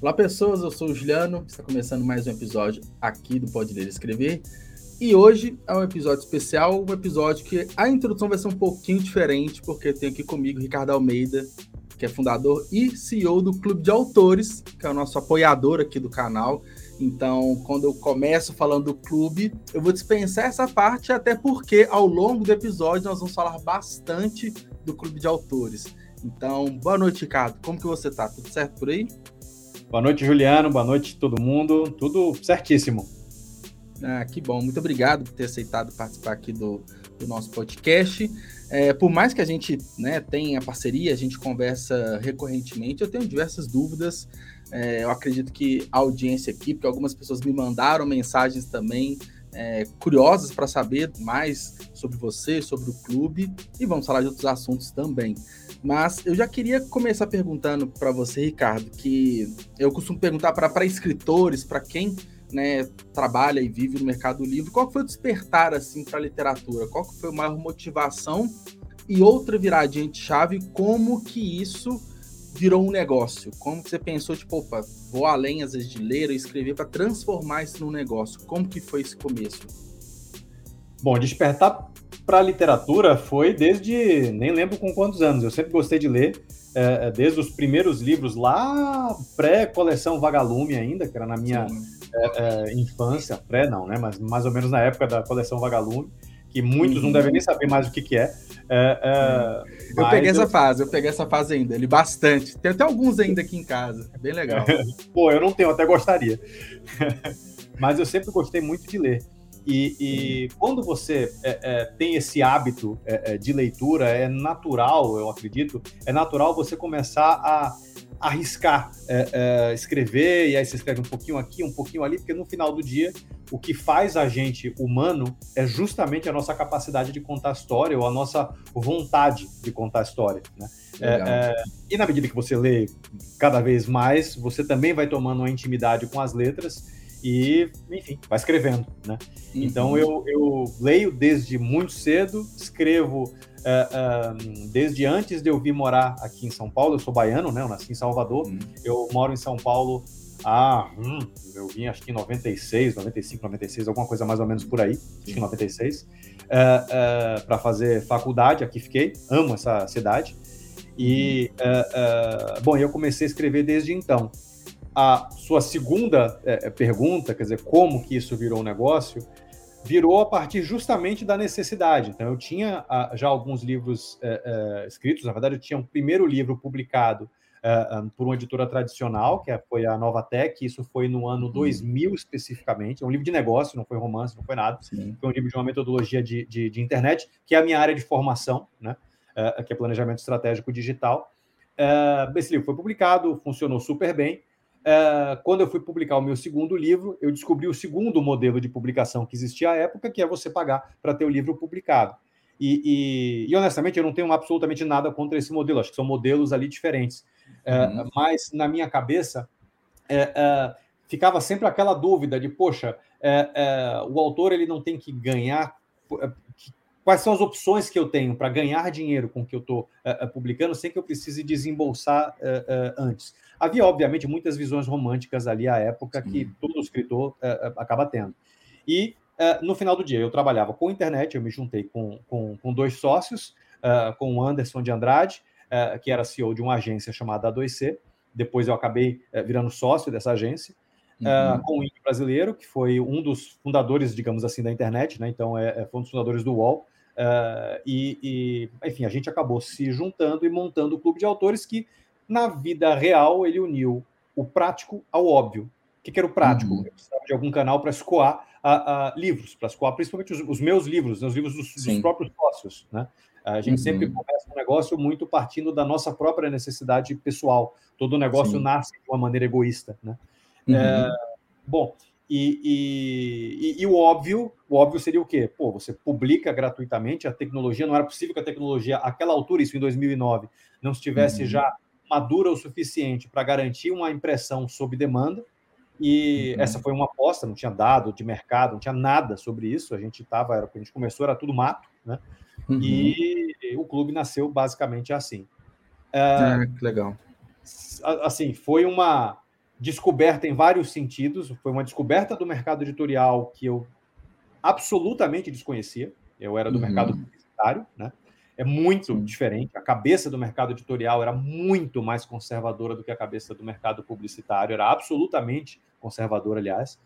Olá, pessoas. Eu sou o Juliano. Está começando mais um episódio aqui do Pode Ler e Escrever. E hoje é um episódio especial, um episódio que a introdução vai ser um pouquinho diferente, porque tem aqui comigo o Ricardo Almeida, que é fundador e CEO do Clube de Autores, que é o nosso apoiador aqui do canal. Então, quando eu começo falando do clube, eu vou dispensar essa parte, até porque ao longo do episódio nós vamos falar bastante do Clube de Autores. Então, boa noite, Ricardo. Como que você tá? Tudo certo por aí? Boa noite, Juliano. Boa noite, todo mundo. Tudo certíssimo. Ah, que bom. Muito obrigado por ter aceitado participar aqui do, do nosso podcast. É, por mais que a gente né, tenha parceria, a gente conversa recorrentemente, eu tenho diversas dúvidas. É, eu acredito que a audiência aqui, porque algumas pessoas me mandaram mensagens também é, curiosas para saber mais sobre você, sobre o clube, e vamos falar de outros assuntos também. Mas eu já queria começar perguntando para você, Ricardo, que eu costumo perguntar para escritores, para quem né, trabalha e vive no mercado livre, qual foi o despertar assim para a literatura? Qual foi a maior motivação? E outra viradinha de chave, como que isso virou um negócio? Como que você pensou, tipo, opa, vou além às vezes de ler ou escrever para transformar isso num negócio? Como que foi esse começo? Bom, despertar para a literatura foi desde, nem lembro com quantos anos, eu sempre gostei de ler, é, é, desde os primeiros livros lá, pré-coleção Vagalume ainda, que era na minha é, é, infância, pré não, né, mas mais ou menos na época da coleção Vagalume, que muitos uhum. não devem nem saber mais o que, que é. é, é eu peguei eu... essa fase, eu peguei essa fase ainda, ele bastante. Tem até alguns ainda aqui em casa, é bem legal. Pô, eu não tenho, até gostaria. mas eu sempre gostei muito de ler. E, e quando você é, é, tem esse hábito é, é, de leitura, é natural, eu acredito, é natural você começar a arriscar é, é, escrever, e aí você escreve um pouquinho aqui, um pouquinho ali, porque no final do dia, o que faz a gente humano é justamente a nossa capacidade de contar história ou a nossa vontade de contar história. Né? e na medida que você lê cada vez mais, você também vai tomando uma intimidade com as letras e, enfim, vai escrevendo, né? Uhum. Então eu, eu leio desde muito cedo, escrevo uh, uh, desde antes de eu vir morar aqui em São Paulo. Eu sou baiano, né? Eu nasci em Salvador. Uhum. Eu moro em São Paulo há, hum, eu vim acho que em 96, 95, 96, alguma coisa mais ou menos por aí, acho que em 96, uh, para fazer faculdade. Aqui fiquei, amo essa cidade. E, uhum. bom, eu comecei a escrever desde então a sua segunda é, é, pergunta, quer dizer, como que isso virou um negócio, virou a partir justamente da necessidade. Então, eu tinha a, já alguns livros é, é, escritos, na verdade, eu tinha um primeiro livro publicado é, por uma editora tradicional, que foi a Nova Tech, isso foi no ano 2000 uhum. especificamente, é um livro de negócio, não foi romance, não foi nada, Sim. foi um livro de uma metodologia de, de, de, internet, que é a minha área de formação, né? que é planejamento estratégico digital. esse livro foi publicado, funcionou super bem, é, quando eu fui publicar o meu segundo livro, eu descobri o segundo modelo de publicação que existia à época, que é você pagar para ter o livro publicado. E, e, e, honestamente, eu não tenho absolutamente nada contra esse modelo, acho que são modelos ali diferentes. É, uhum. mas, na minha cabeça, é, ficava sempre aquela dúvida de, poxa, o autor ele não tem que ganhar. Quais são as opções que eu tenho para ganhar dinheiro com o que eu estou publicando sem que eu precise desembolsar antes? Havia, obviamente, muitas visões românticas ali à época que todo escritor uh, acaba tendo. E, uh, no final do dia, eu trabalhava com internet, eu me juntei com, com, com dois sócios, uh, com o Anderson de Andrade, que era CEO de uma agência chamada A2C. Depois eu acabei virando sócio dessa agência. Uhum. com o Índio Brasileiro, que foi um dos fundadores, digamos assim, da internet, né? então é, é foi um dos fundadores do UOL. e, e, enfim, a gente acabou se juntando e montando o clube de autores que na vida real, ele uniu o prático ao óbvio. O que, que era o prático? Uhum. Eu precisava de algum canal para escoar uh, uh, livros, para escoar principalmente os, os, meus livros, né, os livros dos, dos próprios sócios. Né? A gente uhum. sempre começa um negócio muito partindo da nossa própria necessidade pessoal. Todo negócio Sim. nasce de uma maneira egoísta. Né? Uhum. É, bom, e, e, e, e, o óbvio, o óbvio seria o quê? Pô, você publica gratuitamente, a tecnologia, não era possível que a tecnologia, àquela altura, isso em 2009, não estivesse uhum. já madura o suficiente para garantir uma impressão sob demanda. E uhum. essa foi uma aposta, não tinha dado de mercado, não tinha nada sobre isso. A gente estava, era a gente começou, era tudo mato, né? Uhum. E o clube nasceu basicamente assim. É, é legal. Assim, foi uma descoberta em vários sentidos. Foi uma descoberta do mercado editorial que eu absolutamente desconhecia. Eu era do uhum. mercado publicitário, né? É muito Sim. diferente. A cabeça do mercado editorial era muito mais conservadora do que a cabeça do mercado publicitário. Era absolutamente conservadora, aliás.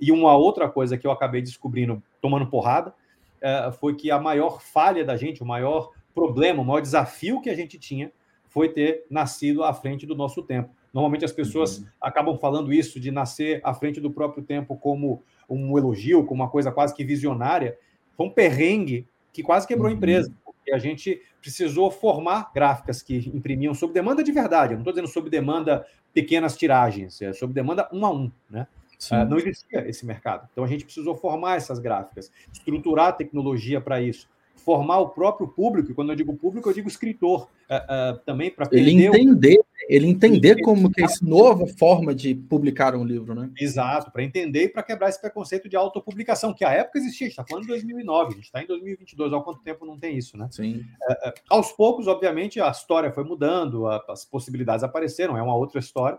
E uma outra coisa que eu acabei descobrindo, tomando porrada, é, foi que a maior falha da gente, o maior problema, o maior desafio que a gente tinha foi ter nascido à frente do nosso tempo. Normalmente as pessoas uhum. acabam falando isso de nascer à frente do próprio tempo como um elogio, como uma coisa quase que visionária. Foi um perrengue que quase quebrou uhum. a empresa, porque a gente precisou formar gráficas que imprimiam sob demanda de verdade. Eu não estou dizendo sob demanda pequenas tiragens, é sob demanda um a um, né? Uh, não existia esse mercado. Então a gente precisou formar essas gráficas, estruturar a tecnologia para isso formar o próprio público, e quando eu digo público, eu digo escritor, uh, uh, também para ele entender, ele entender como que é essa nova forma de publicar um livro, né? Exato, para entender e para quebrar esse preconceito de autopublicação, que à época existia, a gente está falando de 2009, a gente está em 2022, há quanto tempo não tem isso, né? Sim. Uh, aos poucos, obviamente, a história foi mudando, a, as possibilidades apareceram, é uma outra história,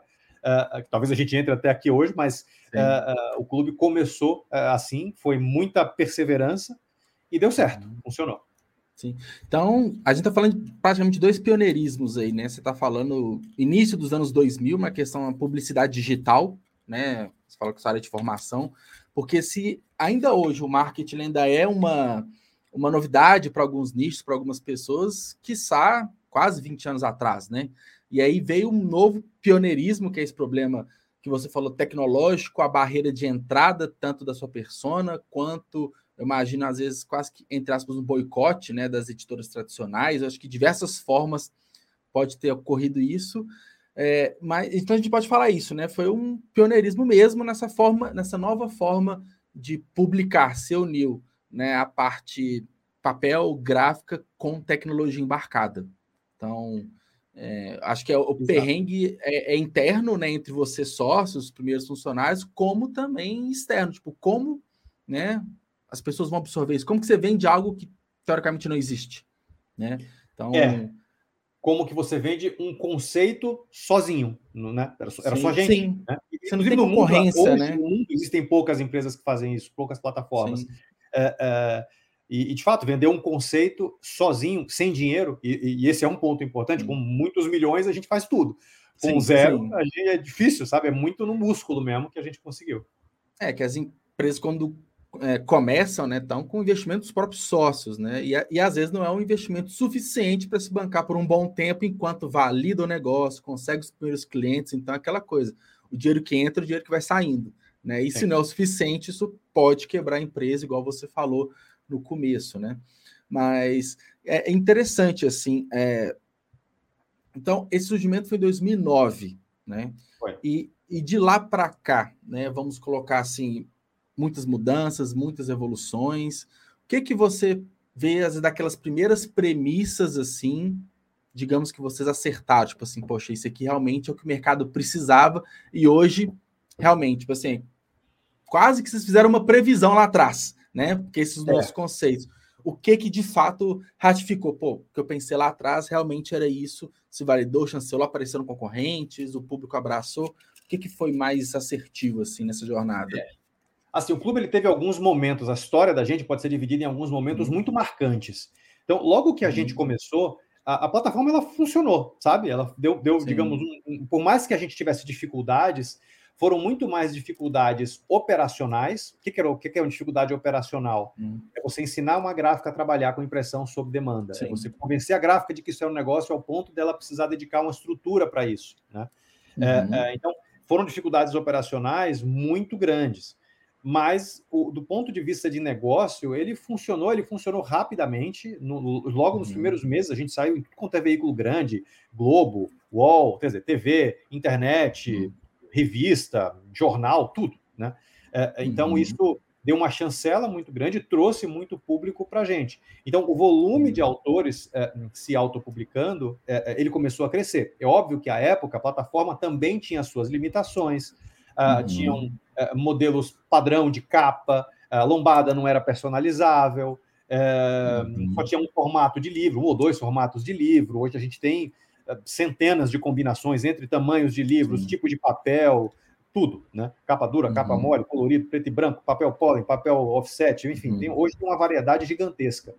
talvez a gente entre até aqui hoje, mas o clube começou assim, foi muita perseverança, e deu certo, uhum. funcionou. Sim. Então, a gente está falando de praticamente dois pioneirismos aí, né? Você está falando início dos anos 2000, uma questão da publicidade digital, né? Você fala que sua área de formação, porque se ainda hoje o marketing ainda é uma, uma novidade para alguns nichos, para algumas pessoas, quiçá quase 20 anos atrás, né? E aí veio um novo pioneirismo, que é esse problema que você falou tecnológico, a barreira de entrada, tanto da sua persona quanto eu imagino, às vezes, quase que, entre aspas, um boicote né, das editoras tradicionais. Eu acho que diversas formas pode ter ocorrido isso. É, mas então a gente pode falar isso, né? Foi um pioneirismo mesmo nessa forma, nessa nova forma de publicar, se uniu né, a parte papel, gráfica com tecnologia embarcada. Então, é, acho que é, o Exato. perrengue é, é, interno né, entre você sócios, os primeiros funcionários, como também externo, tipo, como né, as pessoas vão absorver isso? Como que você vende algo que teoricamente não existe? Né? Então. É. Como que você vende um conceito sozinho, né? Era, era sim, só gente. Sim. Né? Você não tem concorrência, mundo, né? Mundo, existem poucas empresas que fazem isso, poucas plataformas. É, é, e, e, de fato, vender um conceito sozinho, sem dinheiro, e, e esse é um ponto importante, com muitos milhões a gente faz tudo. Com sim, zero, sim. a gente é difícil, sabe? É muito no músculo mesmo que a gente conseguiu. É, que as empresas, quando é, começam, né, estão com investimento dos próprios sócios, né, e, e às vezes não é um investimento suficiente para se bancar por um bom tempo enquanto valida o negócio, consegue os primeiros clientes, então aquela coisa, o dinheiro que entra, o dinheiro que vai saindo, né, e Sim. se não é o suficiente, isso pode quebrar a empresa, igual você falou no começo, né, mas é interessante, assim, é... então, esse surgimento foi em 2009, né, e, e de lá para cá, né, vamos colocar assim, muitas mudanças, muitas evoluções. O que que você vê as daquelas primeiras premissas assim, digamos que vocês acertaram, tipo assim, poxa, isso aqui realmente é o que o mercado precisava e hoje realmente, tipo assim, quase que vocês fizeram uma previsão lá atrás, né? Porque esses é. conceitos. O que que de fato ratificou? Pô, o que eu pensei lá atrás realmente era isso, se validou, chancelou, apareceram concorrentes, o público abraçou. O que que foi mais assertivo assim nessa jornada? É. Assim, o clube ele teve alguns momentos, a história da gente pode ser dividida em alguns momentos uhum. muito marcantes. Então, logo que a uhum. gente começou, a, a, plataforma ela funcionou, sabe? Ela deu, deu digamos, um, um, por mais que a gente tivesse dificuldades, foram muito mais dificuldades operacionais. O que, que, era, o que, que é uma dificuldade operacional? Uhum. É você ensinar uma gráfica a trabalhar com impressão sob demanda. É Sim. É você convencer a gráfica de que isso é um negócio ao ponto dela precisar dedicar uma estrutura para isso. Né? É, uhum. É, então, foram dificuldades operacionais muito grandes mas o, do ponto de vista de negócio, ele funcionou, ele funcionou rapidamente. No, logo nos uhum. primeiros meses, a gente saiu em tudo quanto é veículo grande, Globo, UOL, quer dizer, TV, internet, uhum. revista, jornal, tudo. Né? É, é, então, uhum. isso deu uma chancela muito grande e trouxe muito público para a gente. Então, o volume de uhum. autores é, se autopublicando, é, é, ele começou a crescer. É óbvio que, à época, a plataforma também tinha suas limitações, uh, uhum. tinham uh, modelos padrão de capa, a lombada não era personalizável, uh, uhum. só tinha um formato de livro, um ou dois formatos de livro. Hoje a gente tem centenas de combinações entre tamanhos de livros, Sim. tipo de papel, tudo, né? Capa dura, uhum. capa mole, colorido, preto e branco, papel pólen, papel offset, enfim, uhum. tem, hoje tem uma variedade gigantesca.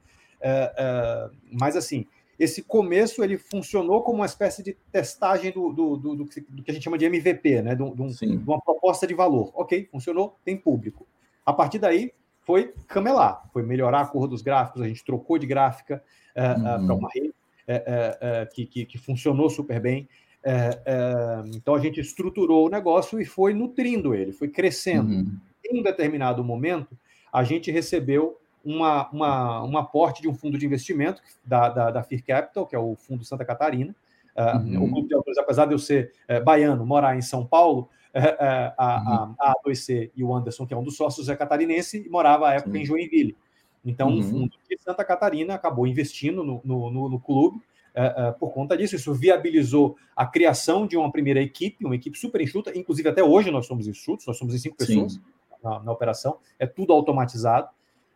Mas assim, esse começo ele funcionou como uma espécie de testagem do, do, do, do que a gente chama de MVP, né? De, de, uma proposta de valor. Ok, funcionou, tem público. A partir daí foi camelar, foi melhorar a cor dos gráficos, a gente trocou de gráfica é, uhum. para uma rede que, que, que funcionou super bem. Então a gente estruturou o negócio e foi nutrindo ele, foi crescendo. Uhum. Em um determinado momento, a gente recebeu uma, uma, um aporte de um fundo de investimento da, da, da Fear Capital, que é o Fundo Santa Catarina. É, uhum. O clube de autores, apesar de eu ser é, baiano, morar em São Paulo, é, a, a, a A2C e o Anderson, que é um dos sócios, é catarinense e morava à época Sim. em Joinville. Então, uhum. o fundo de Santa Catarina acabou investindo no, no, no, no clube uh, uh, por conta disso. Isso viabilizou a criação de uma primeira equipe, uma equipe super enxuta. Inclusive, até hoje nós somos enxutos, nós somos em cinco pessoas na, na, operação, é tudo automatizado.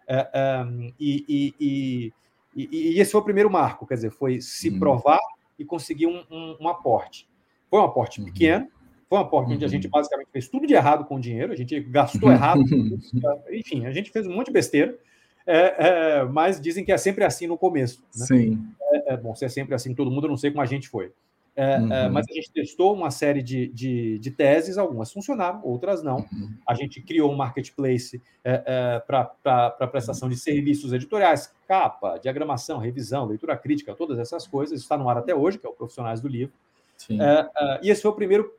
Uh, um, e, e, e, e, esse foi o primeiro marco, quer dizer, foi se uhum. provar e conseguir um, um, um, aporte. Foi um aporte uhum. pequeno, foi um aporte uhum. onde a gente basicamente fez tudo de errado com o dinheiro, a gente gastou errado, enfim, a gente fez um monte de besteira, é, é, mas dizem que é sempre assim no começo. Né? Sim. É, é, bom, se é sempre assim todo mundo, eu não sei como a gente foi. É, é, uhum. mas a gente testou uma série de, de, de, teses, algumas funcionaram, outras não. Uhum. A gente criou um marketplace para prestação de serviços editoriais, capa, diagramação, revisão, leitura crítica, todas essas coisas. Está no ar até hoje, que é o Profissionais do Livro. e esse foi o primeiro,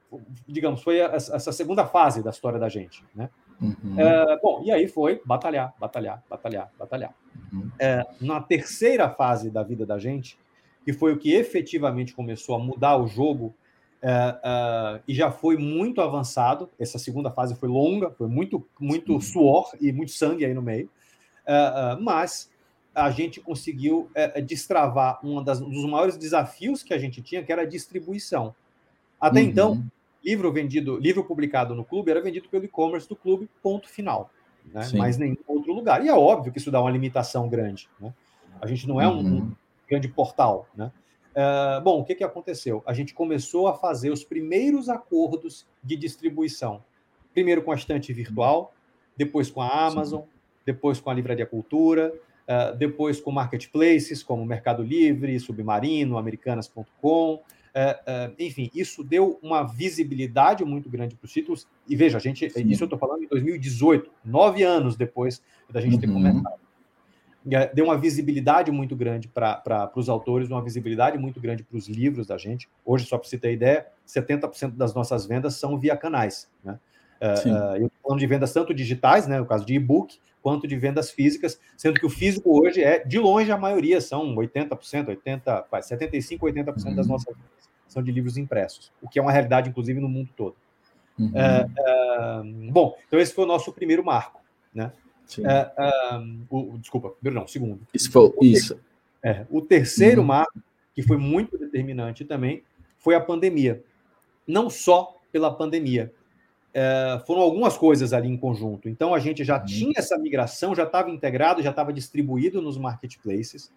digamos, foi essa segunda fase da história da gente. Né? Uhum. É, bom, e aí foi batalhar, batalhar, batalhar, batalhar. Uhum. É, na terceira fase da vida da gente, que foi o que efetivamente começou a mudar o jogo, é, é e já foi muito avançado. Essa segunda fase foi longa, foi muito, muito suor e muito sangue aí no meio. É, mas a gente conseguiu destravar um dos maiores desafios que a gente tinha, que era a distribuição. Até uhum. então, livro vendido, livro publicado no clube era vendido pelo e-commerce do clube, ponto final. Né? Mas nenhum outro lugar. E é óbvio que isso dá uma limitação grande. Né? A gente não é um, uhum. Grande portal. Né? Uh, bom, o que, que aconteceu? A gente começou a fazer os primeiros acordos de distribuição. Primeiro com a estante virtual, depois com a Amazon, Sim. depois com a Livraria Cultura, uh, depois com marketplaces como Mercado Livre, Submarino, Americanas.com, é, é, enfim, isso deu uma visibilidade muito grande para os títulos. E veja, a gente, Sim. isso eu estou falando em 2018, nove anos depois da gente uhum. ter começado. É, deu uma visibilidade muito grande para os autores, uma visibilidade muito grande para os livros da gente. Hoje, só para você ter ideia, 70% das nossas vendas são via canais. Né? Uh, eu estou falando de vendas tanto digitais, né, no caso de e-book, quanto de vendas físicas, sendo que o físico hoje é, de longe, a maioria são 80%, 80%, 75%, 80% uhum. das nossas vendas são de livros impressos, o que é uma realidade, inclusive, no mundo todo. Uhum. É, é, bom, então esse foi o nosso primeiro marco, né? É, é, o, desculpa, primeiro não, segundo. Isso foi, o isso. É, o terceiro uhum. marco, que foi muito determinante também, foi a pandemia. Não só pela pandemia, é, foram algumas coisas ali em conjunto. Então a gente já uhum. tinha essa migração, já estava integrado, já estava distribuído nos marketplaces.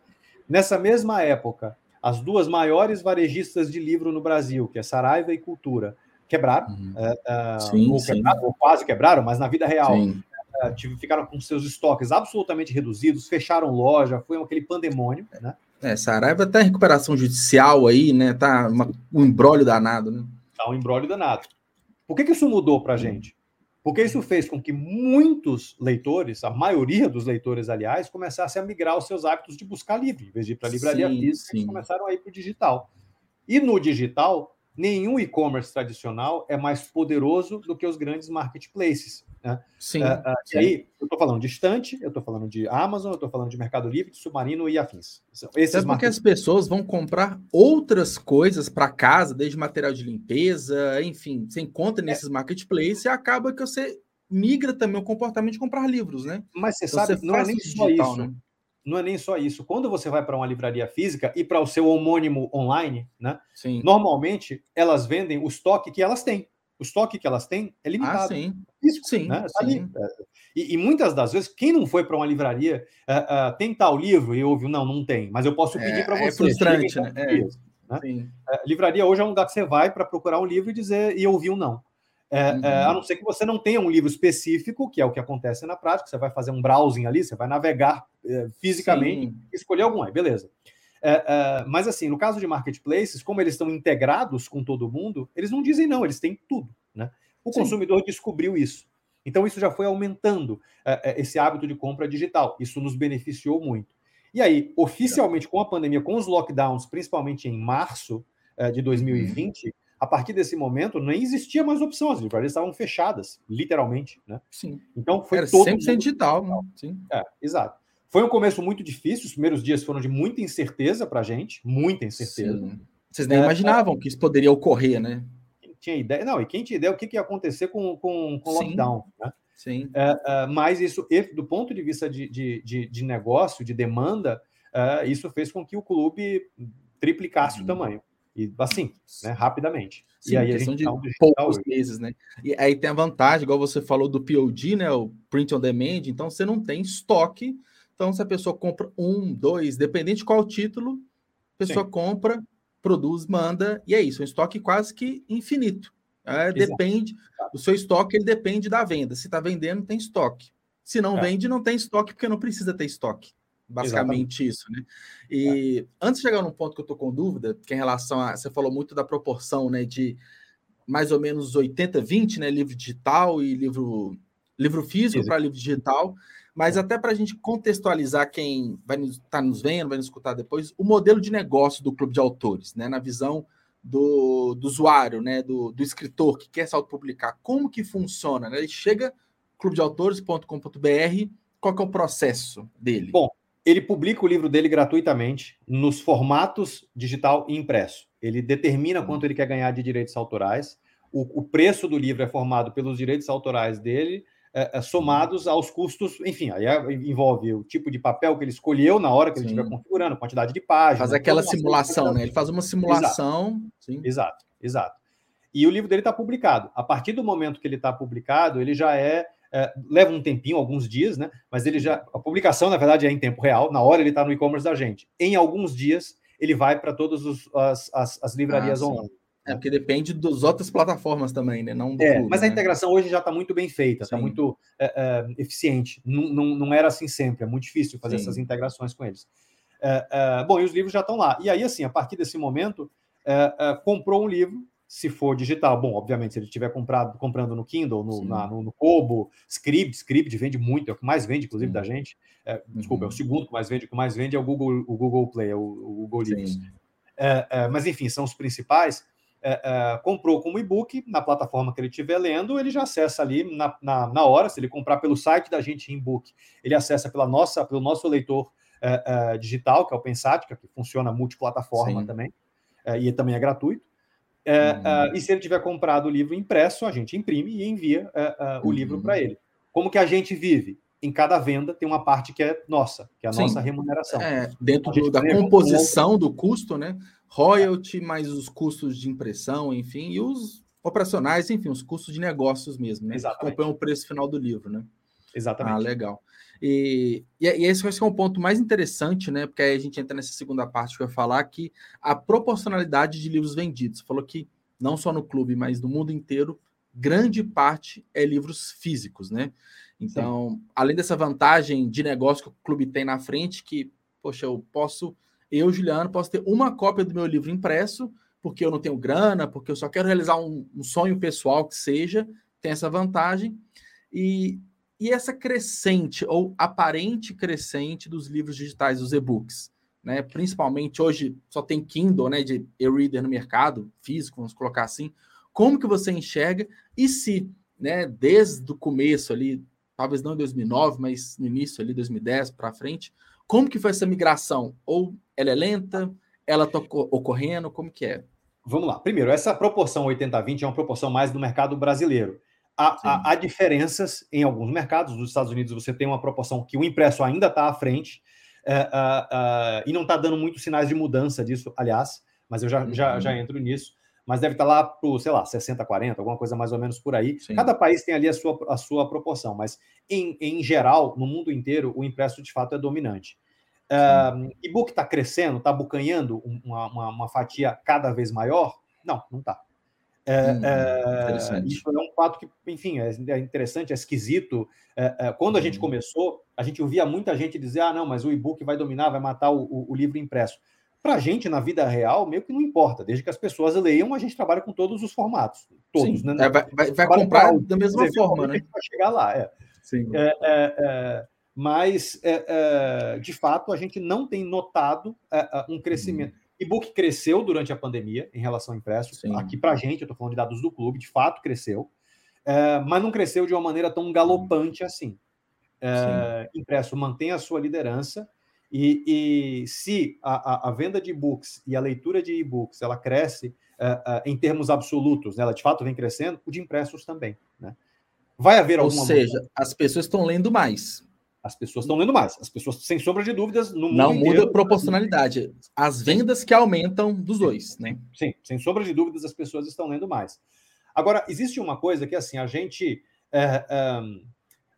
Nessa mesma época, as duas maiores varejistas de livro no Brasil, que é Saraiva e Cultura, quebraram, uhum. é, é, sim, ou, quebraram ou, quase quebraram, mas na vida real é, ficaram com seus estoques absolutamente reduzidos, fecharam loja, foi aquele pandemônio, né? É, Saraiva tá em recuperação judicial aí, né? Tá uma, um embrólio danado, né? Tá um embrólio danado. Por que, que isso mudou para a gente? Porque isso fez com que muitos leitores, a maioria dos leitores, aliás, começassem a migrar os seus hábitos de buscar livro. Em vez de ir para a livraria sim, física, sim. eles começaram a ir para o digital. E no digital, nenhum e-commerce tradicional é mais poderoso do que os grandes marketplaces. Né? Sim, uh, uh, sim. E aí, eu estou falando de Estante, eu estou falando de Amazon, eu estou falando de Mercado Livre, de Submarino e afins. Esses é porque as pessoas vão comprar outras coisas para casa, desde material de limpeza, enfim, você encontra é. nesses é. marketplaces e acaba que você migra também o comportamento de comprar livros, né? Mas você então, sabe, você não é nem só digital, isso. Né? Não é nem só isso. Quando você vai para uma livraria física e para o seu homônimo online, né? Sim. Normalmente elas vendem o estoque que elas têm o estoque que elas têm é limitado. Ah, sim. Isso, sim, né? Tá sim. É, e, e, muitas das vezes, quem não foi para uma livraria uh, uh, tem tal livro e ouve, não, não tem, mas eu posso pedir é, para você. É frustrante, né? É. né? Livraria hoje é um lugar que você vai para procurar um livro e dizer e ouvir um não. É, uhum. é, a não ser que você não tenha um livro específico, que é o que acontece na prática, você vai fazer um browsing ali, você vai navegar é, fisicamente, Sim. escolher algum, aí beleza. É, é, mas assim, no caso de marketplaces, como eles estão integrados com todo mundo, eles não dizem não, eles têm tudo. Né? O Sim. consumidor descobriu isso. Então, isso já foi aumentando é, esse hábito de compra digital. Isso nos beneficiou muito. E aí, oficialmente, com a pandemia, com os lockdowns, principalmente em março de 2020, uhum a partir desse momento nem existia mais opção, as livrarias estavam fechadas, literalmente, né? Sim. Então foi Era todo 100% mundo... digital, né? sim. É, exato. Foi um começo muito difícil, os primeiros dias foram de muita incerteza para a gente, muita incerteza. Sim. Vocês nem é, imaginavam é... que isso poderia ocorrer, né? Tinha ideia, não, e quem tinha ideia o que, que ia acontecer com, com, com o lockdown, né? Sim. É, é, mas isso, do ponto de vista de, de, de, de negócio, de demanda, é, isso fez com que o clube triplicasse uhum. o tamanho. E assim, né, rapidamente. Sim, e aí questão de poucos hoje. meses, né? E aí tem a vantagem, igual você falou do POD, né? O Print on Demand, então você não tem estoque. Então, se a pessoa compra um, dois, dependente de qual título, a pessoa Sim. compra, produz, manda, e é isso, um estoque quase que infinito. É, depende, o seu estoque ele depende da venda. Se está vendendo, tem estoque. Se não é. vende, não tem estoque, porque não precisa ter estoque. Basicamente Exatamente. isso, né? E é. antes de chegar num ponto que eu tô com dúvida, que é em relação a. Você falou muito da proporção, né? De mais ou menos 80-20, né? Livro digital e livro, livro físico para livro digital. Mas é. até para a gente contextualizar quem vai estar tá nos vendo, vai nos escutar depois, o modelo de negócio do clube de autores, né? Na visão do, do usuário, né? Do, do escritor que quer se autopublicar. Como que funciona? Né? Ele chega clubedeautores.com.br, qual que é o processo dele? Bom, ele publica o livro dele gratuitamente nos formatos digital e impresso. Ele determina uhum. quanto ele quer ganhar de direitos autorais. O, o preço do livro é formado pelos direitos autorais dele, é, é, somados aos custos, enfim, aí é, envolve o tipo de papel que ele escolheu na hora que Sim. ele estiver configurando, quantidade de páginas. Faz aquela simulação, né? Ele faz uma simulação. Exato, exato, exato. E o livro dele está publicado. A partir do momento que ele está publicado, ele já é é, leva um tempinho, alguns dias, né? Mas ele já. A publicação, na verdade, é em tempo real. Na hora ele está no e-commerce da gente. Em alguns dias, ele vai para todas as, as, as, livrarias ah, online. É, porque depende das outras plataformas também, né? Não é, mas a né? integração hoje já está muito bem feita, está muito é, é, eficiente. Não, não, não, era assim sempre, é muito difícil fazer Sim. essas integrações com eles. É, é, bom, e os livros já estão lá. E aí, assim, a partir desse momento, é, comprou um livro, se for digital. Bom, obviamente, se ele estiver comprado, comprando no Kindle, no, na, no, no Kobo, Script, Script vende muito, é o que mais vende, inclusive, Sim. da gente. É, desculpa, uhum. é o uhum. segundo que mais vende, o que mais vende é o Google, o Google Play, é o, o Google Livros. É, é, mas, enfim, são os principais. É, é, comprou como e-book, na plataforma que ele estiver lendo, ele já acessa ali na, na, na, hora. Se ele comprar pelo site da gente em e-book, ele acessa pela nossa, pelo nosso leitor é, digital, que é o Pensática, que funciona multiplataforma Sim. também, e também é gratuito. É, uhum. uh, e se ele tiver comprado o livro impresso, a gente imprime e envia uh, o uhum. livro para ele. Como que a gente vive? Em cada venda tem uma parte que é nossa, que é a Sim. nossa remuneração. É, dentro do, da composição do custo, né? Royalty, mais os custos de impressão, enfim, e os operacionais, enfim, os custos de negócios mesmo, né? Exatamente. Que acompanham o preço final do livro, né? Exatamente. Ah, legal. E, e, e esse é um ponto mais interessante, né? Porque aí a gente entra nessa segunda parte que eu ia falar, que a proporcionalidade de livros vendidos. Você falou que não só no clube, mas no mundo inteiro, grande parte é livros físicos, né? Então, Sim. além dessa vantagem de negócio que o clube tem na frente, que, poxa, eu posso, eu, Juliano, posso ter uma cópia do meu livro impresso, porque eu não tenho grana, porque eu só quero realizar um, um sonho pessoal que seja, tem essa vantagem. E e essa crescente ou aparente crescente dos livros digitais, dos e-books, né? Principalmente hoje só tem Kindle, né, de e-reader no mercado físico, vamos colocar assim. Como que você enxerga e se, né, desde o começo ali, talvez não em 2009, mas no início ali 2010 para frente, como que foi essa migração? Ou ela é lenta, ela está ocorrendo, como que é? Vamos lá. Primeiro, essa proporção 80-20 é uma proporção mais do mercado brasileiro. Há, há, há, diferenças em alguns mercados. Nos Estados Unidos, você tem uma proporção que o impresso ainda está à frente é, e não está dando muitos sinais de mudança disso, aliás, mas eu já, uhum. já, já entro nisso. Mas deve estar tá lá para, sei lá, 60, 40, alguma coisa mais ou menos por aí. Sim. Cada país tem ali a sua, a sua proporção, mas em, em geral, no mundo inteiro, o impresso de fato é dominante. Uh, e-book está crescendo, está bucanhando uma, uma, uma, fatia cada vez maior? Não, não está. É, hum, é, isso é um fato que, enfim, é, é interessante, é esquisito. É, é, quando a gente uhum. começou, a gente ouvia muita gente dizer: ah, não, mas o e-book vai dominar, vai matar o, o, o livro impresso. Para a gente, na vida real, meio que não importa. Desde que as pessoas leiam, a gente trabalha com todos os formatos. Todos, Sim, né? vai, vai, vai comprar da mesma forma, né? Vai chegar lá, é. Sim. mas, de fato, a gente não tem notado um crescimento. Hum e-book cresceu durante a pandemia em relação ao impresso. Sim. Aqui para a gente, eu estou falando de dados do clube, de fato cresceu, é, mas não cresceu de uma maneira tão galopante assim. É, impresso mantém a sua liderança e, e se a, a, a, venda de e-books e a leitura de e-books ela cresce é, em termos absolutos, né, ela de fato vem crescendo, o de impressos também. Né? Vai haver alguma. Ou seja, as pessoas estão lendo mais. As pessoas estão lendo mais. As pessoas, sem sombra de dúvidas, no mundo Não muda a proporcionalidade. As vendas que aumentam dos dois, né? Sim, sem sombra de dúvidas, as pessoas estão lendo mais. Agora, existe uma coisa que, assim, a gente... É, é,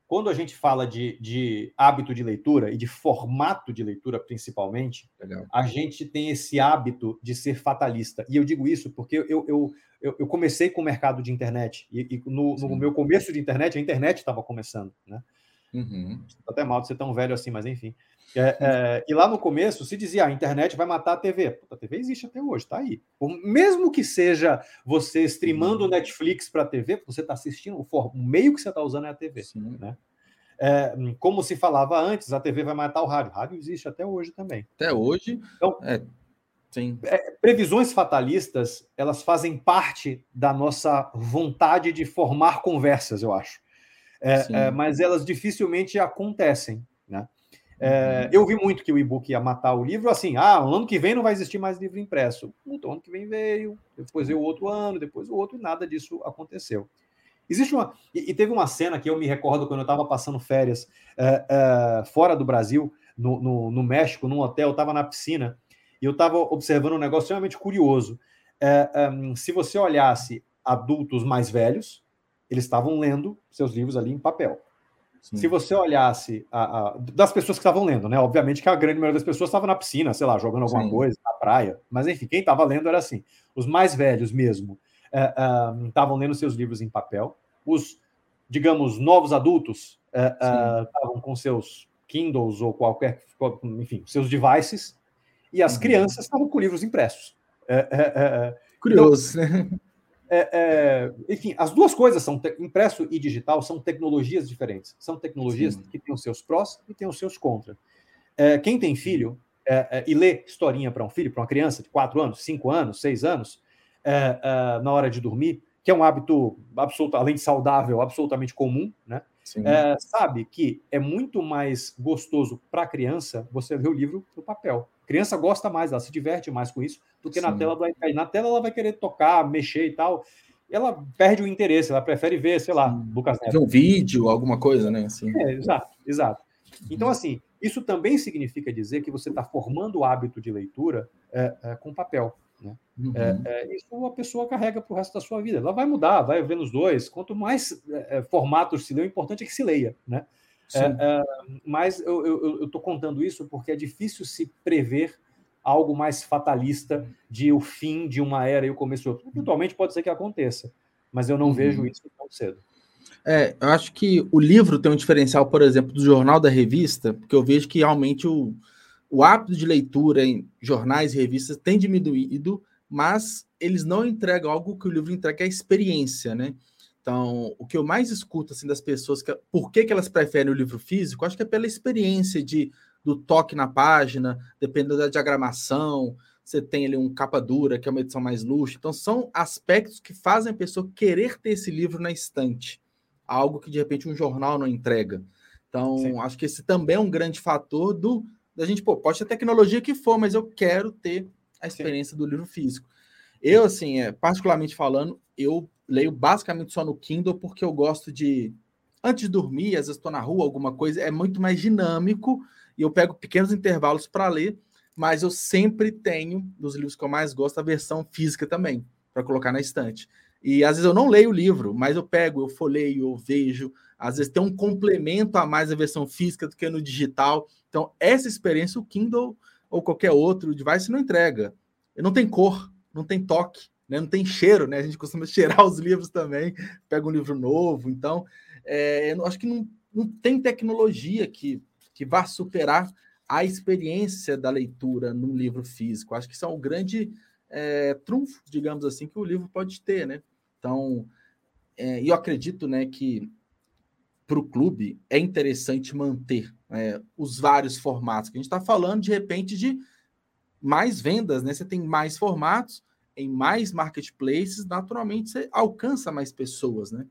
quando a gente fala de, de, hábito de leitura e de formato de leitura, principalmente, Legal. a gente tem esse hábito de ser fatalista. E eu digo isso porque eu, eu, eu, eu comecei com o mercado de internet. E, e no, no, meu começo de internet, a internet estava começando, né? Uhum. Até mal de ser tão velho assim, mas enfim. É, é, e lá no começo se dizia: ah, a internet vai matar a TV. A TV existe até hoje, tá aí. Mesmo que seja você streamando uhum. Netflix para a TV, você está assistindo, o, o, meio que você está usando é a TV. Sim. Né? É, como se falava antes, a TV vai matar o rádio. O rádio existe até hoje também. Até hoje. Então, é, sim. É, previsões fatalistas elas fazem parte da nossa vontade de formar conversas, eu acho é, é, mas elas dificilmente acontecem. Né? É, uhum. eu vi muito que o e-book ia matar o livro, assim, ah, no ano que vem não vai existir mais livro impresso. Então, ano que vem veio, depois veio o outro ano, depois o outro, e nada disso aconteceu. Existe uma. E, teve uma cena que eu me recordo quando eu estava passando férias é, fora do Brasil, no, no, no, México, num hotel, eu estava na piscina, e eu estava observando um negócio extremamente curioso. Se você olhasse adultos mais velhos, eles estavam lendo seus livros ali em papel. Sim. Se você olhasse a, a, das pessoas que estavam lendo, né? Obviamente que a grande maioria das pessoas estava na piscina, sei lá, jogando alguma Sim. coisa, na praia. Mas enfim, quem estava lendo era assim. Os mais velhos mesmo é, é, estavam lendo seus livros em papel. Os, digamos, novos adultos é, estavam com seus Kindles ou qualquer, enfim, seus devices. E as uhum. crianças estavam com livros impressos. Curioso, então, né? É, é, enfim, as duas coisas são impresso e digital são tecnologias diferentes. São tecnologias Sim. que têm os seus prós e têm os seus contras. É, quem tem filho é, é, e lê historinha para um filho, para uma criança de 4 anos, 5 anos, 6 anos, é, na hora de dormir, que é um hábito absoluto, além de saudável, absolutamente comum, né? Sabe que é muito mais gostoso para a criança você ler o livro no papel. A criança gosta mais, ela se diverte mais com isso do que Sim. na tela vai Na tela ela vai querer tocar, mexer e tal. Ela perde o interesse, ela prefere ver, sei lá, Sim. Lucas Neto. um vídeo, alguma coisa, né? Assim. É, exato, exato. Então, assim, isso também significa dizer que você está formando o hábito de leitura é, é, com papel. Né? Uhum. É, é isso a pessoa carrega para o resto da sua vida. Ela vai mudar, vai ver nos dois. Quanto mais é, é, formatos se lê, o importante é que se leia. Né? mas eu estou contando isso porque é difícil se prever algo mais fatalista de o fim de uma era e o começo de outra. Eventualmente pode ser que aconteça, mas eu não uhum. vejo isso tão cedo. É, eu acho que o livro tem um diferencial, por exemplo, do jornal da revista, porque eu vejo que realmente o, o hábito de leitura em jornais e revistas tem diminuído, mas eles não entregam algo que o livro entrega, que é a experiência, né? Então, o que eu mais escuto assim, das pessoas, que, por que, que elas preferem o livro físico, acho que é pela experiência de do toque na página, dependendo da diagramação, você tem ali um capa dura, que é uma edição mais luxo. Então, são aspectos que fazem a pessoa querer ter esse livro na estante, algo que de repente um jornal não entrega. Então, Sim. acho que esse também é um grande fator do da gente, pô, pode ter tecnologia que for, mas eu quero ter a experiência Sim. do livro físico. Eu, assim, é, particularmente falando, eu leio basicamente só no Kindle porque eu gosto de, antes de dormir, às vezes estou na rua, alguma coisa, é muito mais dinâmico e eu pego pequenos intervalos para ler, mas eu sempre tenho, dos livros que eu mais gosto, a versão física também, para colocar na estante. E às vezes eu não leio o livro, mas eu pego, eu folheio, eu vejo, às vezes tem um complemento a mais a versão física do que no digital. Então, essa experiência o Kindle ou qualquer outro device não entrega. Não tem cor, não tem toque, né? não tem cheiro, né? A gente costuma cheirar os livros também, pega um livro novo. Então, é, eu acho que não, não tem tecnologia que, que vá superar a experiência da leitura num livro físico. Acho que isso é um grande é, trunfo, digamos assim, que o livro pode ter, né? Então, é, eu acredito, né, que para o clube é interessante manter é, os vários formatos que a gente está falando, de repente, de mais vendas, né? Você tem mais formatos em mais marketplaces, naturalmente você alcança mais pessoas, né?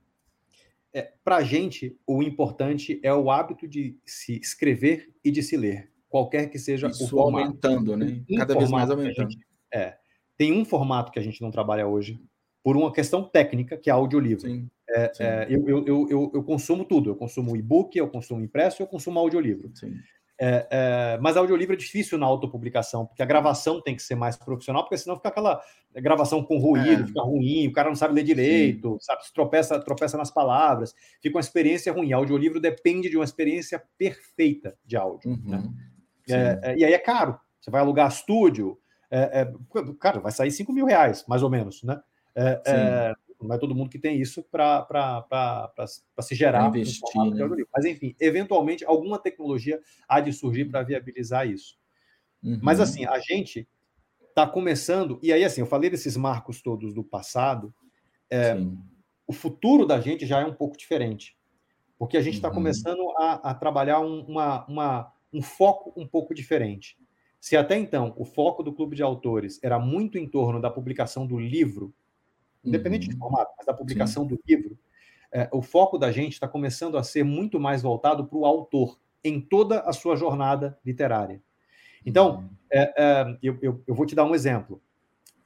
É, para a gente, o importante é o hábito de se escrever e de se ler, qualquer que seja Isso o formato. aumentando, né? Cada vez mais aumentando. Gente, é, tem um formato que a gente não trabalha hoje, por uma questão técnica, que é audiolivro. Sim, é. É, eu, eu, eu, eu, consumo tudo. Eu consumo e-book, eu consumo impresso, eu consumo audiolivro. É, é, mas audiolivro é difícil na autopublicação, porque a gravação tem que ser mais profissional, porque senão fica aquela gravação com ruído, é. fica ruim, o cara não sabe ler direito, Sim. sabe, tropeça, tropeça nas palavras, fica uma experiência ruim. Audiolivro depende de uma experiência perfeita de áudio. Uhum. Né? É, é, e aí é caro. Você vai alugar estúdio, é, cara, vai sair 5 mil reais, mais ou menos, né? Não é todo mundo que tem isso para se gerar. Investir, né? Mas, enfim, eventualmente, alguma tecnologia há de surgir para viabilizar isso. Uhum. Mas, assim, a gente está começando, e aí, assim, eu falei desses marcos todos do passado, é, o futuro da gente já é um pouco diferente, porque a gente está uhum. começando a, a trabalhar um, uma, uma, um foco um pouco diferente. Se até então o foco do clube de autores era muito em torno da publicação do livro, independente uhum. de formato, mas da publicação Sim. do livro, é, o foco da gente está começando a ser muito mais voltado para o autor em toda a sua jornada literária. Então, uhum. é, é, eu, eu, eu, vou te dar um exemplo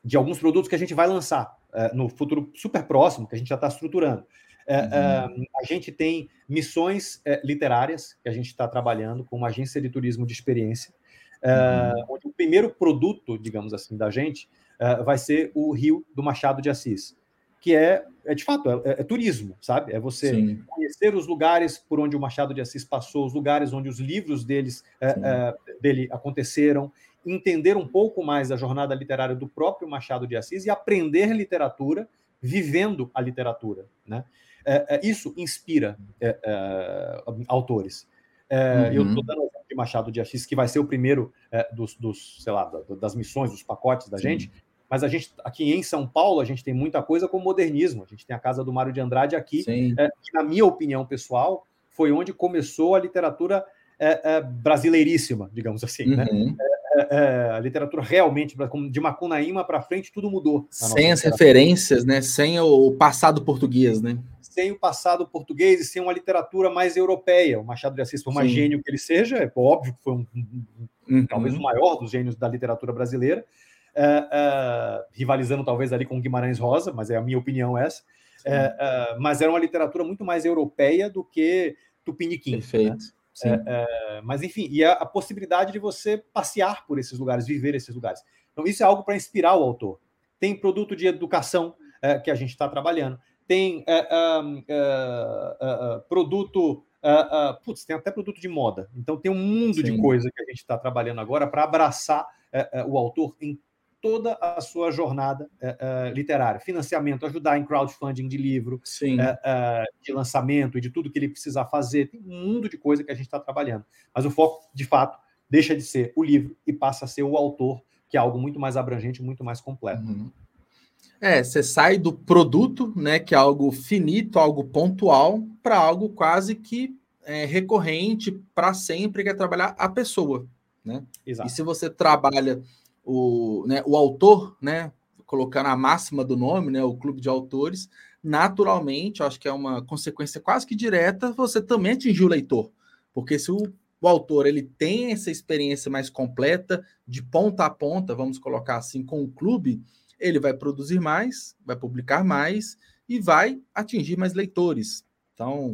de alguns produtos que a gente vai lançar é, no futuro super próximo, que a gente já está estruturando. É, uhum. a gente tem missões é, literárias que a gente está trabalhando com uma agência de turismo de experiência, uhum. onde o primeiro produto, digamos assim, da gente uh, vai ser o Rio do Machado de Assis, que é, é de fato, é, é turismo, sabe? É você Sim. conhecer os lugares por onde o Machado de Assis passou, os lugares onde os livros deles, uh, dele aconteceram, entender um pouco mais da jornada literária do próprio Machado de Assis e aprender literatura vivendo a literatura, né? isso inspira autores. uhum. Eu estou dando exemplo de Machado de Assis, que vai ser o primeiro dos, dos, sei lá, das missões, dos pacotes da Sim. gente, mas a gente aqui em São Paulo a gente tem muita coisa com modernismo. A gente tem a casa do Mário de Andrade aqui, é, que na minha opinião pessoal foi onde começou a literatura é, é, brasileiríssima, digamos assim, né? uhum. né? a literatura realmente de Macunaíma para frente tudo mudou. Sem as referências, né? Sem o passado português, né? Sem o passado português e sem uma literatura mais europeia. O Machado de Assis, por mais Sim. gênio que ele seja, é óbvio que foi um, um, um uhum. talvez o maior dos gênios da literatura brasileira uh, rivalizando talvez ali com Guimarães Rosa, mas é a minha opinião essa. Uh, mas era uma literatura muito mais europeia do que Tupiniquim. Né? Perfeito. Né? mas enfim, e a, a, possibilidade de você passear por esses lugares, viver esses lugares. Então, isso é algo para inspirar o autor. Tem produto de educação que a gente está trabalhando, tem produto Uh, uh, putz, tem até produto de moda. Então tem um mundo Sim. de coisa que a gente está trabalhando agora para abraçar uh, o autor em toda a sua jornada uh, uh, literária. Financiamento, ajudar em crowdfunding de livro, uh, de lançamento e de tudo que ele precisa fazer. Tem um mundo de coisa que a gente está trabalhando. Mas o foco, de fato, deixa de ser o livro e passa a ser o autor, que é algo muito mais abrangente, muito mais completo. Uhum. É, você sai do produto, né, que é algo finito, algo pontual, para algo quase que é, recorrente para sempre, que é trabalhar a pessoa, né? Exato. E se você trabalha o, né, o autor, né, colocando a máxima do nome, né, o clube de autores, naturalmente, acho que é uma consequência quase que direta, você também atingiu o leitor. Porque se o, o autor ele tem essa experiência mais completa, de ponta a ponta, vamos colocar assim, com o clube, ele vai produzir mais, vai publicar mais e vai atingir mais leitores. Então,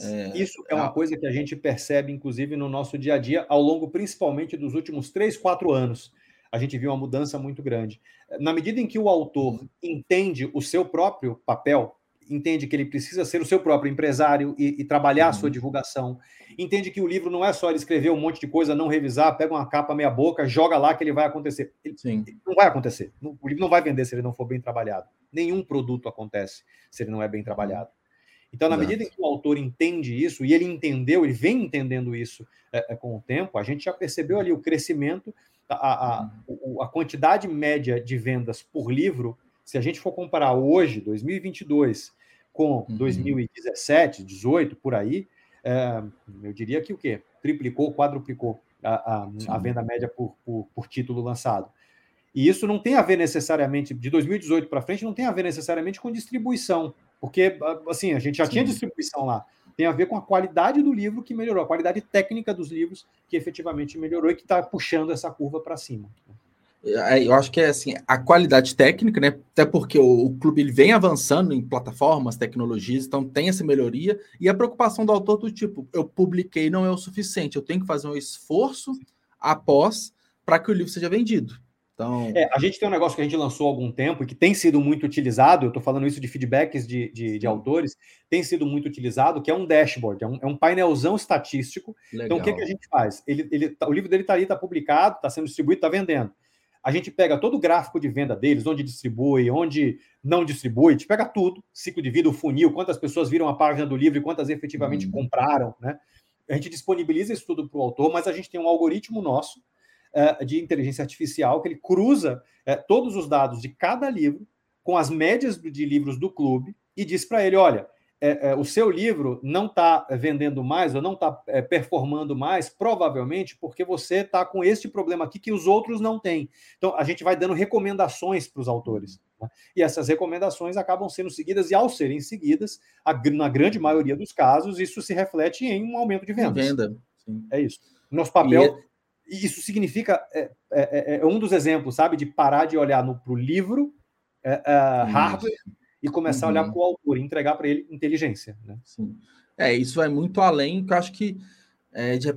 é, Isso é uma coisa que a gente percebe, inclusive, no nosso dia a dia, ao longo principalmente dos últimos três, quatro anos a gente viu uma mudança muito grande. Na medida em que o autor entende o seu próprio papel, entende que ele precisa ser o seu próprio empresário e, e trabalhar uhum. a sua uhum. divulgação, entende que o livro não é só ele escrever um monte de coisa, não revisar, pega uma capa meia boca, joga lá que ele vai acontecer. Ele, Sim. não vai acontecer. O livro não vai vender se ele não for bem trabalhado. Nenhum produto acontece se ele não é bem trabalhado. Então, na Exato. medida em que o autor entende isso, e ele entendeu, ele vem entendendo isso é, é, com o tempo, a gente já percebeu ali o crescimento, a, a, a, a quantidade média de vendas por livro se a gente for comparar hoje, 2022, com 2017, 18, por aí, é, eu diria que o quê? Triplicou, quadruplicou a, a, a venda média por, por, por, título lançado. E isso não tem a ver necessariamente, de 2018 para frente, não tem a ver necessariamente com distribuição, porque, assim, a gente já Sim. tinha distribuição lá. Tem a ver com a qualidade do livro que melhorou, a qualidade técnica dos livros que efetivamente melhorou e que está puxando essa curva para cima. É, eu acho que é assim, a qualidade técnica, né? Até porque o, o, clube ele vem avançando em plataformas, tecnologias, então tem essa melhoria, e a preocupação do autor do tipo, eu publiquei não é o suficiente, eu tenho que fazer um esforço após para que o livro seja vendido. Então... É, a gente tem um negócio que a gente lançou há algum tempo e que tem sido muito utilizado, eu estou falando isso de feedbacks de, de, de, autores, tem sido muito utilizado, que é um dashboard, é um, é um painelzão estatístico. Legal. Então, o que, que a gente faz? Ele, ele, tá, o livro dele está ali, está publicado, está sendo distribuído, está vendendo a gente pega todo o gráfico de venda deles, onde distribui, onde não distribui, a gente pega tudo, ciclo de vida, o funil, quantas pessoas viram a página do livro e quantas efetivamente uhum. compraram, né? A gente disponibiliza isso tudo para o autor, mas a gente tem um algoritmo nosso uh, de inteligência artificial que ele cruza uh, todos os dados de cada livro com as médias de livros do clube e diz para ele: olha, é, é, o seu livro não está vendendo mais ou não está é, performando mais, provavelmente porque você está com este problema aqui que os outros não têm. Então, a gente vai dando recomendações para os autores. Né? E essas recomendações acabam sendo seguidas, e ao serem seguidas, a, na grande maioria dos casos, isso se reflete em um aumento de vendas. Venda. Sim. É isso. Nosso papel. E é isso significa. É, é, é, um dos exemplos, sabe, de parar de olhar para o livro, hardware e começar uhum. a olhar uhum. para o autor, entregar para ele inteligência. Né? Sim. É, isso vai muito além, que eu acho que é, de,